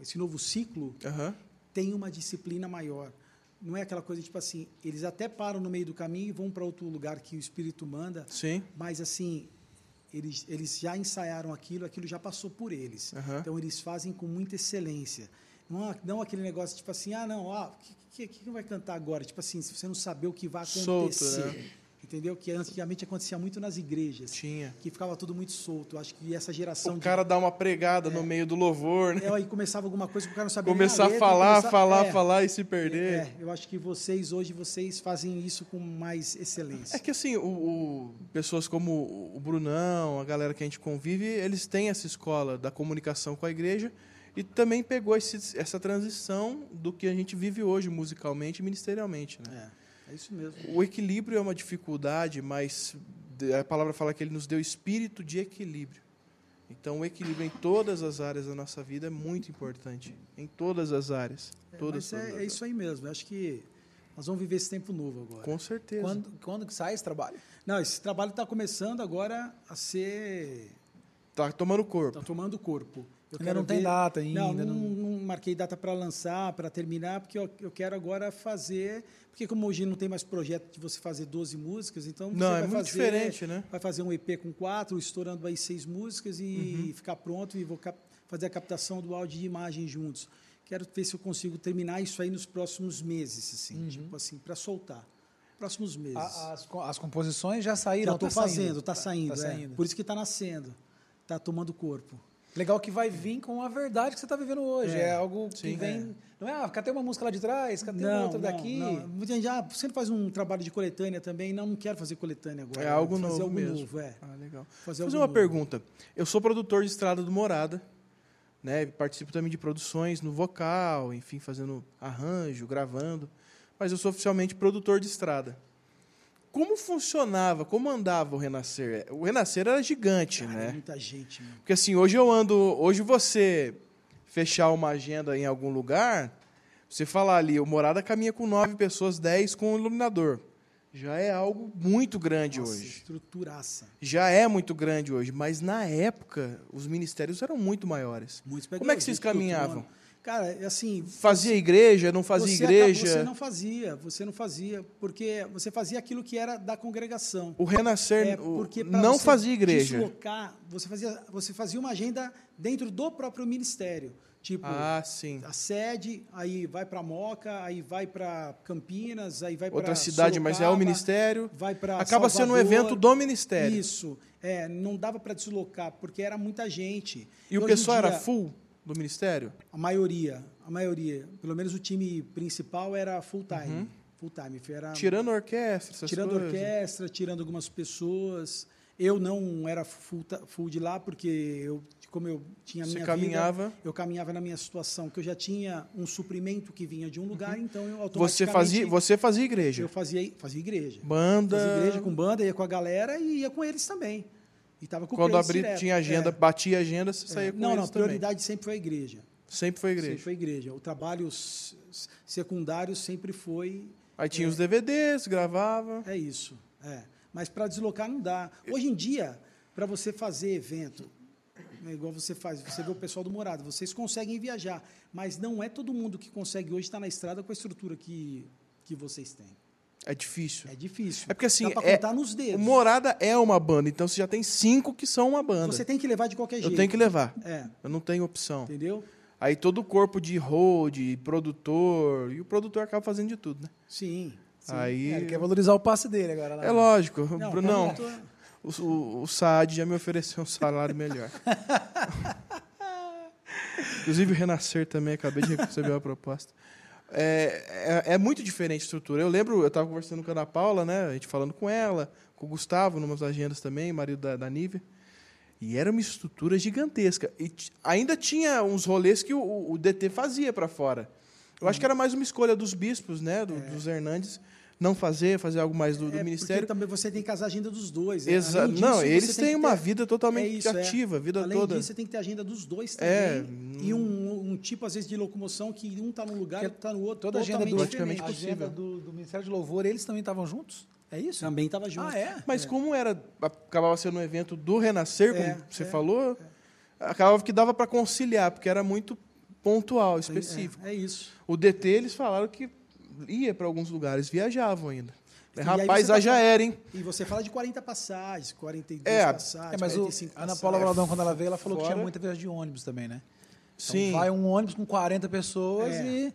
esse novo ciclo, Aham. tem uma disciplina maior. Não é aquela coisa tipo assim, eles até param no meio do caminho e vão para outro lugar que o Espírito manda, Sim. mas assim, eles, eles já ensaiaram aquilo, aquilo já passou por eles. Aham. Então eles fazem com muita excelência. Não, não aquele negócio tipo assim, ah, não, ó, o que, que, que vai cantar agora? Tipo assim, se você não saber o que vai Solto, acontecer. né? Entendeu? Que antigamente acontecia muito nas igrejas. Tinha. Que ficava tudo muito solto. Acho que essa geração O cara dá uma pregada no meio do louvor, né? de. É, aí começava alguma coisa que o cara não sabia. Começar a falar, começar- falar, é, falar e se perder. É, eu acho que vocês, hoje, vocês fazem isso com mais excelência. É que assim, o, o- pessoas como o Brunão, a galera que a gente convive, eles têm essa escola da comunicação com a igreja e também pegou esse- essa transição do que a gente vive hoje musicalmente e ministerialmente. Né? É, é isso mesmo. O equilíbrio é uma dificuldade, mas a palavra fala que ele nos deu espírito de equilíbrio. Então, o equilíbrio em todas as áreas da nossa vida é muito importante. Em todas as áreas. É, todas, mas é, é isso aí mesmo. Eu acho que nós vamos viver esse tempo novo agora. Com certeza. Quando, quando sai esse trabalho? Não, esse trabalho está começando agora a ser. Tá tomando corpo. Está tomando corpo. Eu Ainda quero não tem ver- data ainda, Não, não, não- não marquei data para lançar, para terminar, porque eu, eu quero agora fazer. Porque, como hoje não tem mais projeto de você fazer 12 músicas, então você Não, vai é muito fazer, diferente, né? Vai fazer um EP com quatro, estourando aí seis músicas e Uhum. ficar pronto e vou cap- fazer a captação do áudio e imagem juntos. Quero ver se eu consigo terminar isso aí nos próximos meses, assim, tipo assim, para soltar. Próximos meses. As, as composições já saíram? Já estou tá saindo? fazendo, está saindo. Tá é. saindo. Por isso que está nascendo. Está tomando corpo. Legal que vai vir com a verdade que você está vivendo hoje. É, É. algo que Sim. vem. Não é, ah, cadê uma música lá de trás? Cadê uma outra daqui? Não. Muita gente, ah, você não faz um trabalho de coletânea também? Não, não quero fazer coletânea agora. É algo fazer novo algo mesmo. novo, é. Ah, legal. Fazer Fazer uma novo. pergunta. Eu sou produtor de estrada do Morada, né? Participo também de produções no vocal, enfim, fazendo arranjo, gravando. Mas eu sou oficialmente produtor de estrada. Como funcionava, como andava o Renascer? O Renascer era gigante, Cara, né? Muita gente, meu. Porque assim, hoje eu ando. Hoje você fechar uma agenda em algum lugar, você falar ali, o Morada caminha com nove pessoas, dez com o iluminador. Já é algo muito grande Nossa, hoje. estruturaça. Já é muito grande hoje, mas na época os ministérios eram muito maiores. Muitos Como é que vocês caminhavam? Cara, é assim. Fazia igreja, não fazia você igreja? acaba- Você não fazia, você não fazia, porque você fazia aquilo que era da congregação. O Renascer É, porque não fazia igreja. Deslocar, você fazia, você fazia uma agenda dentro do próprio ministério. Tipo, Ah, sim. a sede, aí vai para Moca, aí vai para Campinas, aí vai para Outra cidade, mas é o ministério. vai para Acaba sendo um evento do ministério. Isso, é, não dava para deslocar porque era muita gente. E o hoje pessoal era dia, full do ministério? A maioria, a maioria, pelo menos o time principal era full time, full time, era Uhum. Tirando a orquestra, essas tirando coisas. orquestra, tirando algumas pessoas. Eu não era full, full de lá porque eu, como eu tinha a Você minha caminhava? vida, eu caminhava na minha situação que eu já tinha um suprimento que vinha de um lugar, então eu Você automaticamente fazia, você fazia igreja. eu fazia fazia igreja. Banda. Fazia igreja com banda, ia com a galera e ia com eles também. E tava com o Quando abri, direto. tinha agenda, É. batia agenda, você saía com Não, não, também. prioridade sempre foi a igreja. Sempre foi igreja. Sempre foi igreja. O trabalho secundário sempre foi. Aí tinha os DVDs, gravava. É isso. É. Mas para deslocar não dá. Hoje em dia, para você fazer evento, é igual você faz, você vê o pessoal do Morado, vocês conseguem viajar, mas não é todo mundo que consegue hoje estar na estrada com a estrutura que, que vocês têm. É difícil. É difícil. É porque assim, Dá para é- contar nos O dedos. Morada é uma banda, então você já tem cinco que são uma banda. Você tem que levar de qualquer jeito. Eu tenho que levar. É, Eu não tenho opção. entendeu? Aí todo o corpo de hold, produtor, e o produtor acaba fazendo de tudo, né? Sim. sim. Aí É, ele quer valorizar o passe dele agora. Lá. é lógico. Não, Brunão, pra o, o, o Saad já me ofereceu um salário melhor. Inclusive o Renascer também, acabei de receber uma proposta. É, é, é muito diferente a estrutura. Eu lembro, eu estava conversando com a Ana Paula, né? A gente falando com ela, com o Gustavo, numas agendas também, marido da, da Nívia. E era uma estrutura gigantesca. E ainda tinha uns rolês que o, o DT fazia para fora. Eu acho que era mais uma escolha dos bispos, né? do- Dos Hernandes, não fazer, fazer algo mais do, do É, ministério. Porque também você tem que casar a agenda dos dois. né? Exa Além disso, não, eles têm uma ter- vida totalmente É isso, é. ativa, a vida Além toda. disso, você tem que ter a agenda dos dois É, também. E um, um tipo, às vezes, de locomoção que um está num lugar e está no outro. Toda a agenda do, praticamente a diferente. agenda do, do Ministério de Louvor, eles também estavam juntos? É isso? Também estava junto. Ah, é? Mas como era, acabava sendo um evento do Renascer, como É, você é, falou, acabava que dava para conciliar, porque era muito pontual, específico. É, é isso. O DT, eles falaram que ia para alguns lugares, viajavam ainda. E Rapaz, você tá falando- era, hein? E você fala de 40 passagens, 42 É, passagens, É, mas o, 45 a Ana. Paula Valadão, quando ela veio, ela falou que Fora- tinha muita viagem de ônibus também, né? Então Sim. vai um ônibus com 40 pessoas É. e...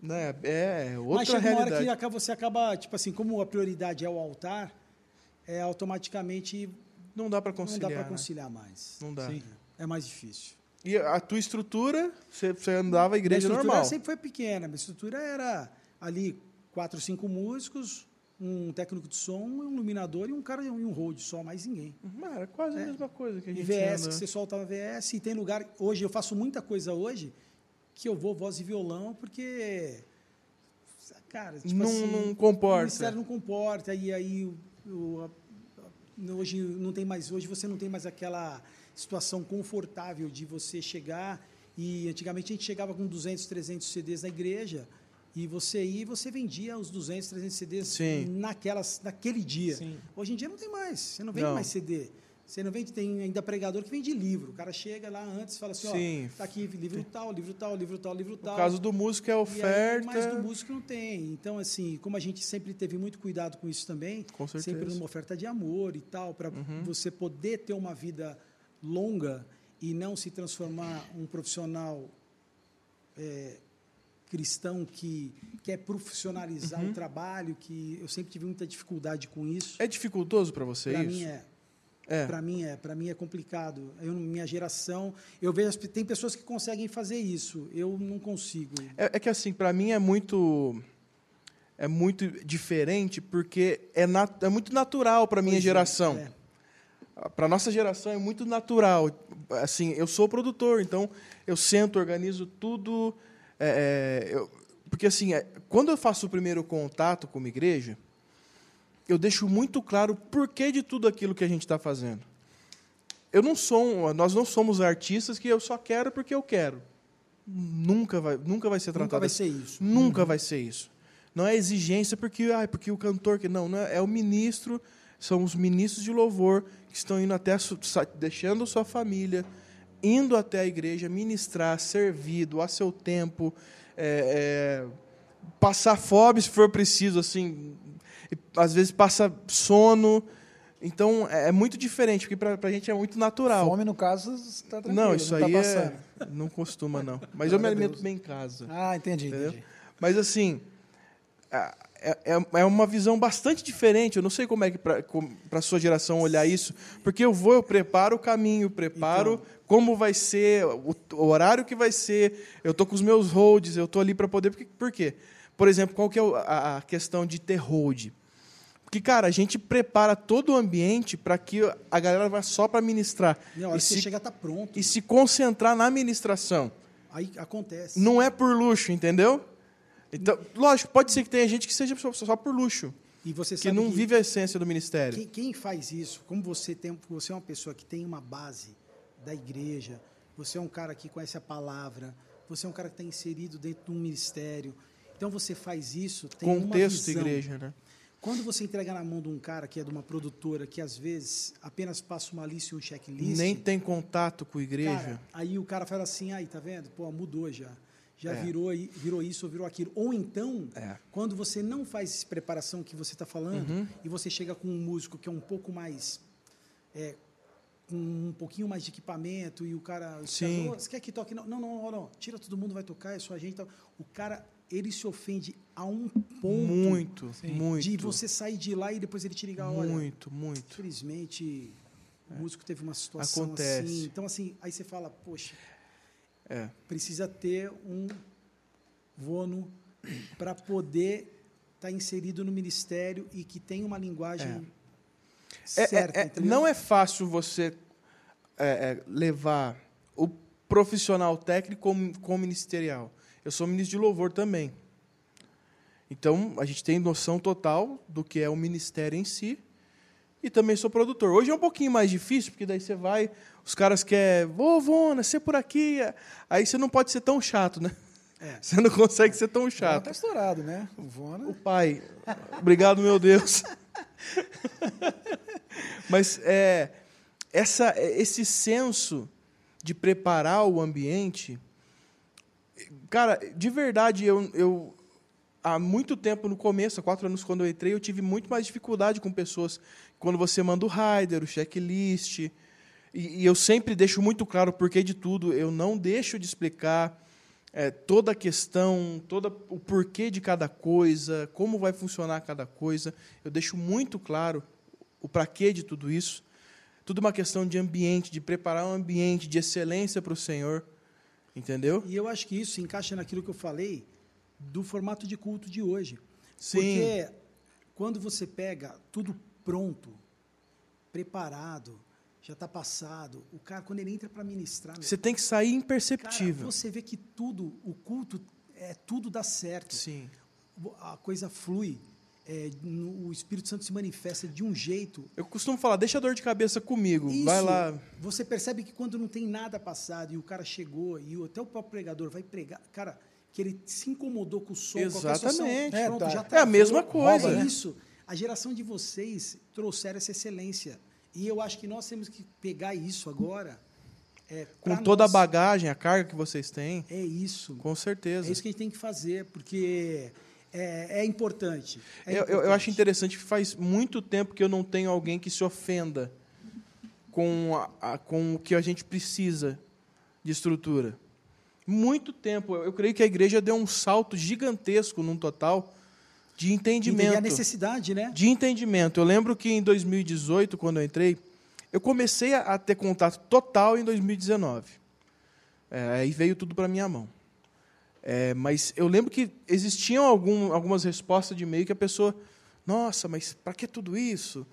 Né, é outra Mas chega uma hora realidade. que acaba- você acaba, tipo assim, como a prioridade é o altar, é automaticamente Não dá para não conciliar. dá para né? conciliar mais. Não dá. Sim. É mais difícil. E a tua estrutura, você, você andava a igreja Minha estrutura normal. sempre foi pequena. Minha estrutura era ali quatro, cinco músicos, um técnico de som, um iluminador e um cara e um hold só, mais ninguém. Uhum, Era quase a mesma coisa que a E gente VS, anda. que você solta VS, e tem lugar. Hoje eu faço muita coisa hoje que eu vou voz e violão, porque. Cara, tipo Não- assim, não comporta. O ministério não comporta, e aí o- o- a- hoje não tem mais. Hoje você não tem mais aquela situação confortável de você chegar. E antigamente a gente chegava com 200, 300 CDs na igreja. E você ia e você vendia os 200, 300 CDs Sim. naquelas, naquele dia. Sim. Hoje em dia não tem mais. Você não vende Não. mais CD. Você não vende, tem ainda pregador que vende livro. O cara chega lá antes e fala assim, Sim. ó, tá aqui livro tal, livro tal, livro tal, livro tal. No caso do músico é aí, oferta. mas do músico não tem. Então, assim, como a gente sempre teve muito cuidado com isso também, Com certeza. Uhum. sempre numa oferta de amor e tal, para você poder ter uma vida longa e não se transformar um profissional é, cristão que quer profissionalizar Uhum. o trabalho, que eu sempre tive muita dificuldade com isso. É dificultoso para você Para isso? mim é. É. Para mim é, para mim é complicado. Eu, minha geração, eu vejo tem pessoas que conseguem fazer isso. Eu não consigo. É, é que assim, para mim é muito é muito diferente porque é, nat- é muito natural para minha é, geração. é. Para nossa geração é muito natural. Assim, eu sou produtor, então eu sento, organizo tudo. É, é, eu- porque assim, é, quando eu faço o primeiro contato com uma igreja, eu deixo muito claro o porquê de tudo aquilo que a gente está fazendo. Eu não sou, nós não somos artistas que eu só quero porque eu quero. Nunca vai, nunca vai ser tratado Nunca vai assim. ser isso. Nunca vai ser isso. Não é exigência porque, ah, porque o cantor que não, não é, é o ministro, são os ministros de louvor que estão indo até deixando sua família, indo até a igreja ministrar, servir, doar seu tempo, é, é, passar fome se for preciso, assim, às vezes passa sono. Então é, é muito diferente, porque para a gente é muito natural. Fome, no caso, está tranquilo. não, isso tá aí passando. é, não costuma não. Mas eu me a alimento bem em casa. Ah, entendi, entendi. Mas assim, é, é, é uma visão bastante diferente. Eu não sei como é que para a sua geração olhar isso, porque eu vou, eu preparo o caminho, preparo como vai ser, o, o horário que vai ser. Eu tô com os meus holds, eu tô ali para poder. Por quê? Por exemplo, qual que é a, a questão de ter hold? Porque, cara, a gente prepara todo o ambiente para que a galera vá só para ministrar hora e que você se, chega, tá pronto. e se concentrar na ministração. Aí acontece. Não é por luxo, entendeu? Então, lógico, pode ser que tenha gente que seja só, por luxo, E você que não vive a essência do ministério. Quem, quem faz isso, como você tem, você é uma pessoa que tem uma base da igreja, você é um cara que conhece a palavra, você é um cara que está inserido dentro de um ministério. Então você faz isso, tem uma Contexto visão. igreja, né? Quando você entrega na mão de um cara que é de uma produtora que às vezes apenas passa uma lista e um checklist, Nem tem contato com a igreja. cara, aí o cara fala assim, aí tá vendo? Pô, mudou já. Já É. virou, virou isso ou virou aquilo. Ou então, É. quando você não faz essa preparação que você está falando Uhum. e você chega com um músico que é um pouco mais é, com um pouquinho mais de equipamento e o cara, os Sim. "Ô, você quer que toque? Não, não, não, não, não. tira todo mundo, vai tocar, é só a gente. e tal." O cara, ele se ofende a um ponto Muito, Sim. muito. de você sair de lá e depois ele te ligar, olha, Muito, muito. infelizmente o músico teve uma situação Acontece. assim. Então, assim, aí você fala, poxa, É. precisa ter um vono para poder estar inserido no ministério e que tenha uma linguagem É, certa. é, é, entendeu? não é fácil você é, é, levar o profissional técnico com, com o ministerial. Eu sou ministro de louvor também. Então, a gente tem noção total do que é o ministério em si. E também sou produtor. Hoje é um pouquinho mais difícil, porque daí você vai, os caras querem, ô, Vona, você por aqui. Aí você não pode ser tão chato, né? É. Você não consegue ser tão chato. tá estourado, né? O Vona. O pai. Obrigado, meu Deus. Mas é, essa, esse senso de preparar o ambiente. Cara, de verdade, eu, eu há muito tempo no começo, há quatro anos quando eu entrei, eu tive muito mais dificuldade com pessoas. Quando você manda o rider, o checklist. E, e eu sempre deixo muito claro o porquê de tudo. Eu não deixo de explicar é, toda a questão, todo o porquê de cada coisa, como vai funcionar cada coisa. Eu deixo muito claro o para quê de tudo isso. Tudo uma questão de ambiente, de preparar um ambiente de excelência para o Senhor. Entendeu? E eu acho que isso se encaixa naquilo que eu falei do formato de culto de hoje. Sim. Porque quando você pega tudo pronto, preparado, já está passado, o cara, quando ele entra para ministrar, meu, Você tem que sair cara, imperceptível. você vê que tudo, o culto, é tudo dá certo. Sim. A coisa flui. é, no- o Espírito Santo se manifesta de um jeito. Eu costumo falar, deixa a dor de cabeça comigo. Isso, Vai lá. Você percebe que quando não tem nada passado e o cara chegou e o- até o próprio pregador vai pregar, cara, que ele se incomodou com o som, Exatamente. É, pronto, tá. já É a mesma coisa, É né? isso. A geração de vocês trouxeram essa excelência. E eu acho que nós temos que pegar isso agora. É, Com toda a nós. bagagem, a carga que vocês têm. É isso. Com certeza. É isso que a gente tem que fazer, porque é, é importante. É Eu, eu- eu importante. acho interessante que faz muito tempo que eu não tenho alguém que se ofenda com, a- a- com o que a gente precisa de estrutura. Muito tempo. Eu, eu creio que a igreja deu um salto gigantesco num total de entendimento. a necessidade, né? De entendimento. Eu lembro que em 2018, quando eu entrei, eu comecei a, ter contato total em 2019. É, aí veio tudo para minha mão. É, mas eu lembro que existiam algum, algumas respostas de e-mail que a pessoa, nossa, mas para que tudo isso?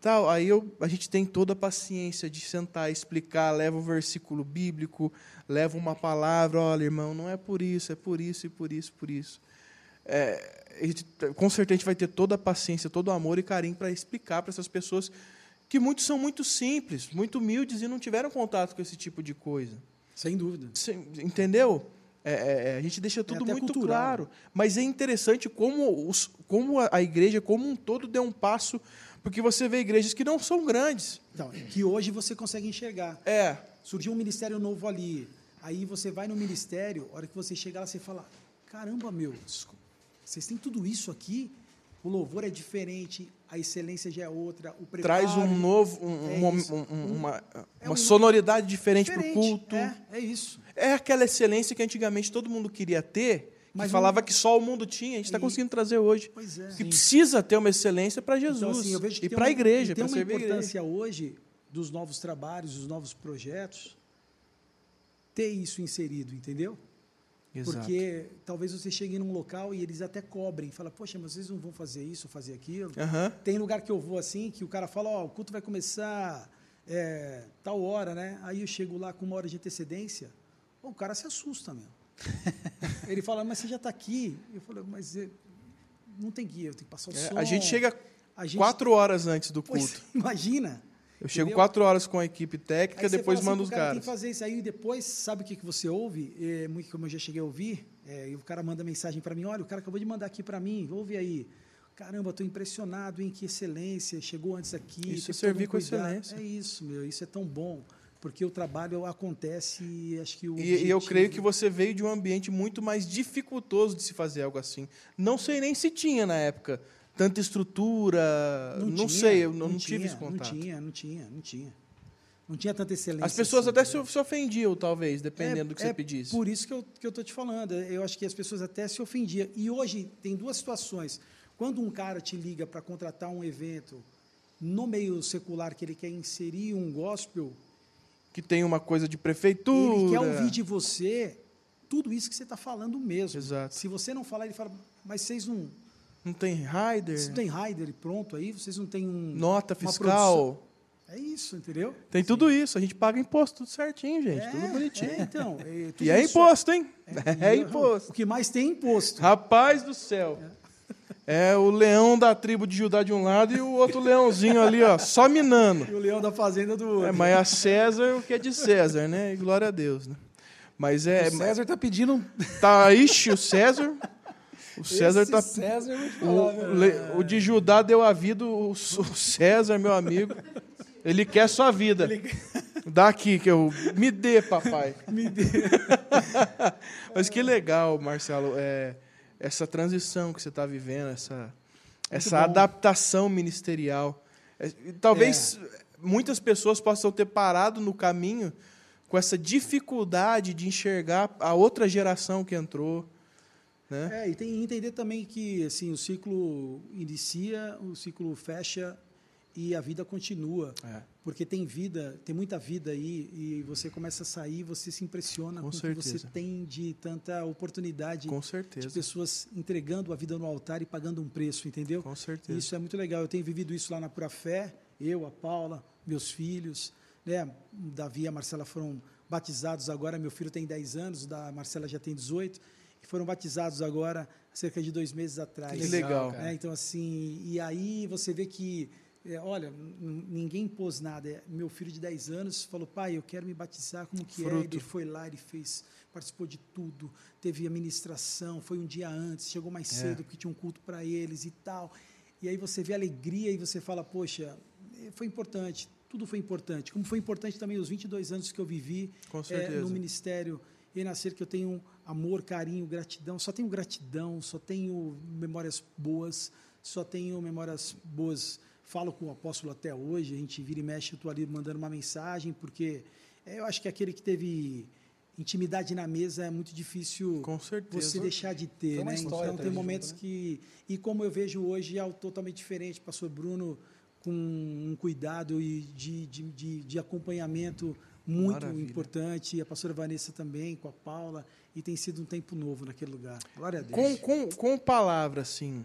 Tal. Aí eu, a gente tem toda a paciência de sentar, explicar, leva o versículo bíblico, leva uma palavra, olha, irmão, não é por isso, é por isso e por isso, por isso. É, gente- com certeza a gente vai ter toda a paciência, todo o amor e carinho para explicar para essas pessoas que muitos são muito simples, muito humildes e não tiveram contato com esse tipo de coisa. Sem dúvida. Você entendeu? É, é, é, a gente deixa tudo até muito cultural. claro. Mas é interessante como, os, como a, a igreja, como um todo, deu um passo, porque você vê igrejas que não são grandes. Então, que hoje você consegue enxergar. É, Surgiu um ministério novo ali. Aí você vai no ministério, a hora que você chega lá, você fala: caramba, meu, vocês têm tudo isso aqui? O louvor é diferente, a excelência já é outra, o preparo traz um novo, um- É um- um- um- uma, é uma sonoridade diferente para o culto. É, é isso. É aquela excelência que antigamente todo mundo queria ter, que Mas falava que só o mundo tinha, a gente está conseguindo trazer hoje. Pois é. Que precisa ter uma excelência para Jesus Então, assim, e para a igreja, tem para uma importância hoje dos novos trabalhos, dos novos projetos, ter isso inserido, entendeu? Exato. Porque talvez você chegue num local e eles até cobrem, fala, poxa, mas vocês não vão fazer isso, fazer aquilo. Aham. Tem lugar que eu vou assim, que o cara fala, ó, o culto vai começar é, tal hora, né? Aí eu chego lá com uma hora de antecedência, o cara se assusta, meu. Ele fala, mas você já está aqui. Eu falo, mas eh, não tem guia, eu tenho que passar o É, som. a gente chega A gente- quatro horas antes do Pois, culto. imagina. Eu chego entendeu? quatro horas com a equipe técnica, depois assim, mando os "Pô, cara, Tem caras. que fazer isso aí, e depois, sabe o que, que você ouve? É, muito como eu já cheguei a ouvir, é, e o cara manda mensagem para mim, olha, o cara acabou de mandar aqui para mim, ouve aí. Caramba, estou impressionado em que excelência, chegou antes aqui. Isso é servir com cuidado." excelência. É isso, meu, isso é tão bom, porque o trabalho acontece e acho que o E, e eu creio que você veio de um ambiente muito mais dificultoso de se fazer algo assim. Não sei nem se tinha na época tanta estrutura. Não, tinha, sei, eu não, não tive tinha, esse contato. Não tinha, não tinha, não tinha. Não tinha tanta excelência. As pessoas assim, até entendeu? se, ofendiam, talvez, dependendo do que é você pedisse. Por isso que eu que eu tô te falando. Eu acho que as pessoas até se ofendiam. E hoje tem duas situações. Quando um cara te liga para contratar um evento no meio secular que ele quer inserir um gospel, Que tem uma coisa de prefeitura. ele quer ouvir de você tudo isso que você está falando mesmo. Exato. Se você não falar, ele fala, mas vocês não, Não tem rider, vocês não têm rider pronto aí, vocês não têm um, nota fiscal. É isso, entendeu? Tem tudo isso. A gente paga imposto tudo certinho, gente. É, tudo bonitinho. É, então, é, tudo e é imposto, hein? É, e- imposto. O que mais tem é imposto. Rapaz do céu. É o leão da tribo de Judá de um lado e o outro leãozinho ali, ó, só minando. E o leão da fazenda do outro. É, mas a César, o que é de César, né? E glória a Deus, né? Mas é. o César tá pedindo. Tá, ixi, o César. O César Esse tá. César, eu vou te O, falar, le- o de Judá deu a vida, o, o César, meu amigo. Ele quer sua vida. Dá aqui, que eu. Me dê, papai. Me dê. Mas que legal, Marcelo, é, essa transição que você está vivendo, essa, essa adaptação ministerial. É, talvez muitas pessoas possam ter parado no caminho com essa dificuldade de enxergar a outra geração que entrou. Né? É, e tem que entender também que assim, o ciclo inicia, o ciclo fecha e a vida continua. É. Porque tem vida, tem muita vida aí, e você começa a sair, você se impressiona Com com, o que você tem de tanta oportunidade Com de certeza. pessoas entregando a vida no altar e pagando um preço, entendeu? Com certeza. Isso é muito legal. Eu tenho vivido isso lá na Pura Fé, eu, a Paula, meus filhos, né? Davi e a Marcela foram batizados agora. Meu filho tem 10 anos, da Marcela já tem 18, e foram batizados agora cerca de dois meses atrás. Que legal. É, então, assim, e aí você vê que, é, olha, ninguém impôs nada. É, Meu filho de 10 anos falou, pai, eu quero me batizar, como que é? Fruto. Ele foi lá, ele fez, participou de tudo, teve a ministração, foi um dia antes, chegou mais É. cedo, porque tinha um culto para eles e tal. E aí você vê a alegria e você fala, poxa, foi importante, tudo foi importante. Como foi importante também os 22 anos que eu vivi certeza. no ministério e nascer que eu tenho amor, carinho, gratidão. Só tenho gratidão, só tenho memórias boas, só tenho memórias boas. Falo com o apóstolo até hoje, a gente vira e mexe, eu estou ali mandando uma mensagem, porque eh, eu acho que aquele que teve intimidade na mesa é muito difícil Com certeza. você deixar de ter, né? Então tem momentos junto, que e como eu vejo hoje é algo totalmente diferente, pastor Bruno com um cuidado e de, de, de, de acompanhamento muito Maravilha. importante, e a pastora Vanessa também com a Paula e tem sido um tempo novo naquele lugar. Glória a Deus. Com, com, com palavra, assim,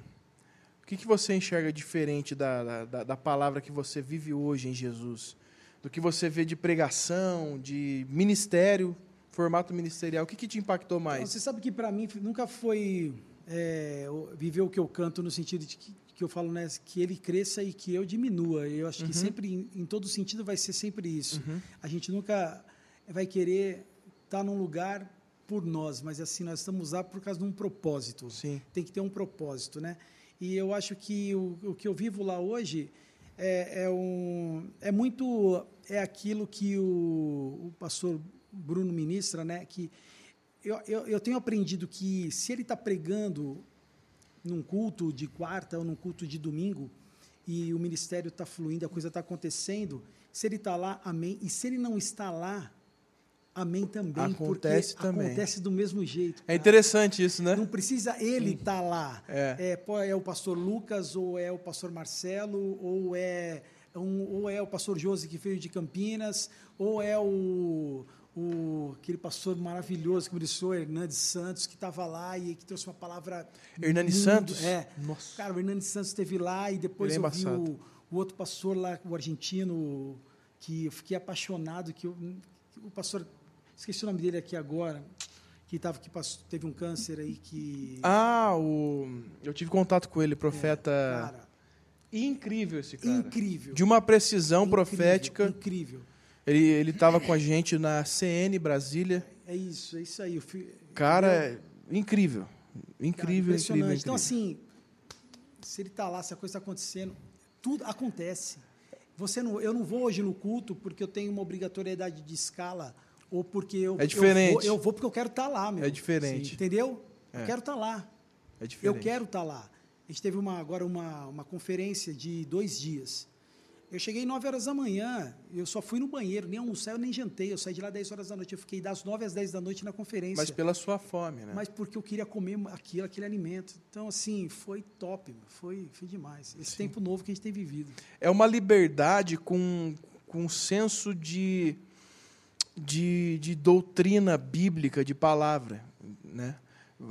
o que, que você enxerga diferente da, da- da, palavra que você vive hoje em Jesus? Do que você vê de pregação, de ministério, formato ministerial? O que, que te impactou Então, mais? você sabe que para mim nunca foi é, viver o que eu canto no sentido de que, que eu falo né, que ele cresça e que eu diminua. Eu acho Uhum. que sempre, em, em todo sentido, vai ser sempre isso. A gente nunca vai querer estar num lugar por nós, mas assim nós estamos lá por causa de um propósito. Sim. Tem que ter um propósito, né? E eu acho que o, o que eu vivo lá hoje é, é um, é muito é aquilo que o, o pastor Bruno ministra, né? Que eu, eu, eu tenho aprendido que se ele está pregando num culto de quarta ou num culto de domingo e o ministério está fluindo, a coisa está acontecendo, se ele está lá, amém. E se ele não está lá, amém também, Acontece porque também. acontece do mesmo jeito. É cara. interessante isso, né? Não precisa ele estar lá. É. É, é o pastor Lucas, ou é o pastor Marcelo, ou é, um, ou é o pastor Josi que veio de Campinas, ou é o aquele pastor maravilhoso que ministrou, Hernandes Santos, que estava lá e que trouxe uma palavra. Hernandes Santos? É. Nossa. Cara, o Hernandes Santos esteve lá e depois é eu vi o, o outro pastor lá, o argentino, que eu fiquei apaixonado, que eu- o pastor, esqueci o nome dele aqui agora, que, tava, que passou- teve um câncer aí que... Ah, o... eu tive contato com ele, profeta. Cara, Incrível esse cara. incrível. De uma precisão Incrível, profética. Incrível. Ele ele estava com a gente na CN Brasília. É isso, é isso aí. Eu fui- Cara, entendeu? é incrível. Cara, Incrível, incrível, Então, incrível. assim, se ele está lá, se a coisa está acontecendo, tudo acontece. Você não, eu não vou hoje no culto porque eu tenho uma obrigatoriedade de escala ou porque eu, É diferente. eu, vou, eu vou porque eu quero estar lá, meu. É diferente. Entendeu? É. Eu quero estar lá. É diferente. Eu quero estar lá. A gente teve uma, agora uma, uma conferência de dois dias. Eu cheguei 9 horas da manhã, eu só fui no banheiro, nem almocei, nem jantei. Eu saí de lá 10 horas da noite. Eu fiquei das 9 às 10 da noite na conferência. Mas pela sua fome, né? Mas porque eu queria comer aquilo, aquele alimento. Então, assim, foi top, foi, foi demais. Esse tempo novo que a gente tem vivido. É uma liberdade com, com um senso de, de, de doutrina bíblica, de palavra, né?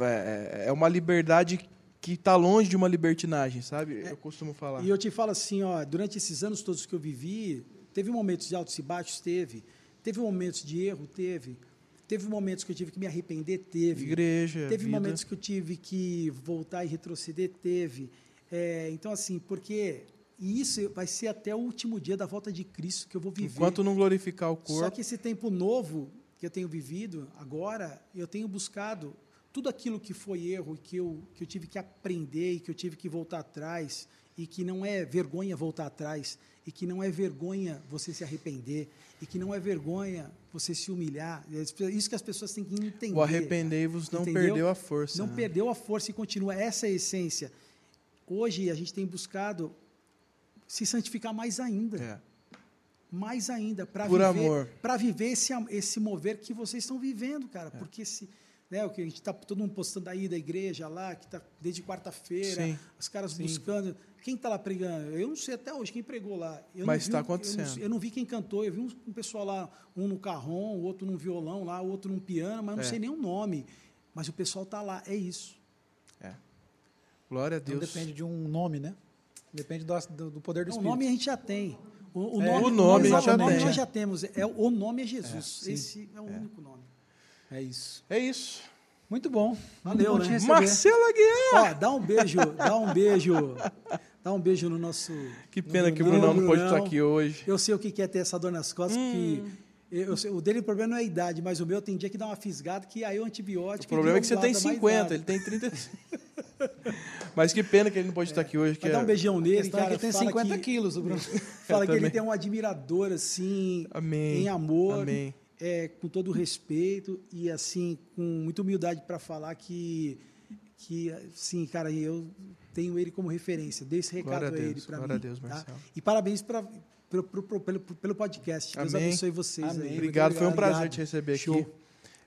É é uma liberdade que está longe de uma libertinagem, sabe? Eu costumo falar. E eu te falo assim, ó, durante esses anos todos que eu vivi, Teve momentos de altos e baixos? Teve. Teve momentos de erro? Teve. Teve momentos que eu tive que me arrepender? Teve. Igreja, Teve vida. momentos que eu tive que voltar e retroceder? Teve. É, então, assim, porque e isso vai ser até o último dia da volta de Cristo que eu vou viver. Enquanto não glorificar o Só corpo. que esse tempo novo que eu tenho vivido agora, eu tenho buscado tudo aquilo que foi erro, que eu, que eu tive que aprender e que eu tive que voltar atrás, e que não é vergonha voltar atrás, e que não é vergonha você se arrepender, e que não é vergonha você se humilhar. É Isso que as pessoas têm que entender. O arrependei-vos não Entendeu? perdeu a força. Não né? perdeu a força e continua. Essa é a essência. Hoje a gente tem buscado se santificar mais ainda É. mais ainda para Por viver amor. para viver esse esse mover que vocês estão vivendo, cara, É. porque se né, o que a gente está todo mundo postando aí da igreja lá, que está desde quarta-feira, Sim. os caras buscando. Quem está lá pregando? Eu não sei até hoje quem pregou lá. Eu Mas não vi tá um- eu não- acontecendo. Eu não, vi quem cantou. Eu vi um, um pessoal lá, um no carrom, o outro num violão lá, o outro num piano, mas eu não É. sei nem o nome. Mas o pessoal está lá. É isso. Glória a Então Deus. depende de um nome, né? Depende do, do, do poder do Não, o Espírito. nome a gente já tem. O, o É, nome, o nome nós, já o nome tem. nós já temos. É, o nome é Jesus. sim. Esse é o único nome. É isso. É isso. Muito bom. Valeu, Muito bom né? Marcelo Aguiar! Ó, dá um beijo, dá um beijo, dá um beijo no nosso. Que pena no que o Brunão. Brunão não pode estar aqui hoje. Eu sei o que é ter essa dor nas costas, Hum. que eu o dele o problema não é a idade, mas o meu tem dia que dá uma fisgada que aí o O antibiótico. problema é que você tem lado dá mais 50, nada. ele tem 35. Mas que pena que ele não pode estar aqui hoje. Que Mas dá um é- beijão nele, é cara. que tem fala 50 que, quilos, o Bruno. Fala que ele tem um admirador, assim, Amém. em amor, Amém. É, com todo o respeito e, assim, com muita humildade para falar que, que, sim, cara, eu tenho ele como referência. Dê esse recado Glória a a, ele Deus, para glória mim. a Deus, tá? Marcelo. E parabéns pra, pro- pro- pro- pelo, pelo podcast. Deus Amém. abençoe vocês Amém. aí. Obrigado, foi um Obrigado. prazer te receber Show. aqui.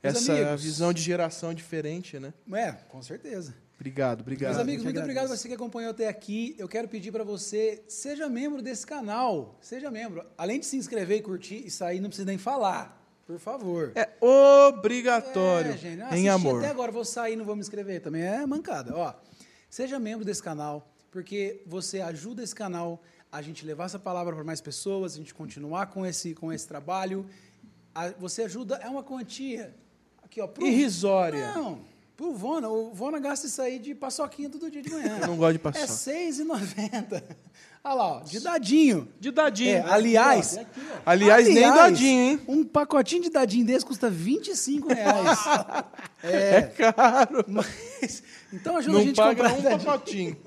Meus Essa amigos. visão de geração diferente, né? É, com certeza. Obrigado, obrigado. Meus amigos, muito obrigado você que acompanhou até aqui. Eu quero pedir para você, seja membro desse canal. Seja membro. Além de se inscrever e curtir, isso aí não precisa nem falar. Por favor. É obrigatório É, gente. Em amor. Até agora vou sair e não vou me inscrever. Também é mancada. Ó, seja membro desse canal, porque você ajuda esse canal a gente levar essa palavra para mais pessoas, a gente continuar com esse, com esse trabalho. A- você ajuda, é uma quantia. Aqui, ó. pro- Irrisória. Não, pro Vona. O Vona gasta isso aí de paçoquinha todo dia de manhã. Eu não gosto de É paçoca. R$ 6,90. Olha lá, ó, de dadinho. De dadinho. É, aliás, Aliás, nem aliás, dadinho, hein? Um pacotinho de dadinho desse custa 25 reais. É caro. Mas, então ajuda a Não gente a paga comprar um dadinho. pacotinho.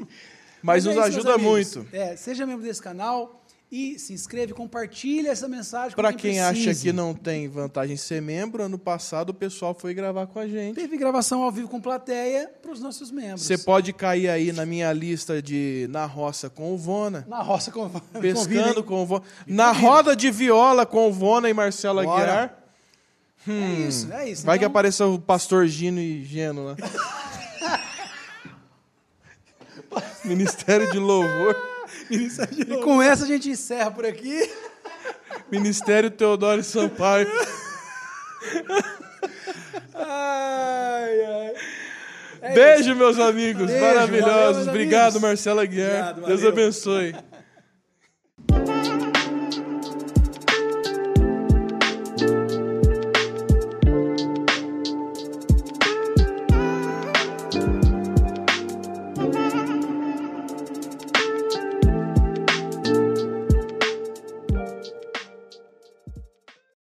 Mas é nos isso, meus ajuda muito. É, seja membro desse canal e se inscreve, compartilha essa mensagem com Para quem acha precise. que não tem vantagem em ser membro, ano passado o pessoal foi gravar com a gente. Teve gravação ao vivo com plateia para os nossos membros. Você pode cair aí na minha lista de Na Roça com o Vona. Na roça com Pescando com o Vona. Na roda de viola com o Vona e Marcelo Bora. Aguiar. É isso, é isso. Vai que Então, apareça o pastor Gino e Geno lá. Ministério de Louvor. E com essa a gente encerra por aqui. Ministério Teodoro Sampaio. Ai, ai. É Beijo, meus amigos. Beijo, valeu, maravilhosos. meus Obrigado, amigos. Marcelo Aguiar. Obrigado, Deus valeu. abençoe.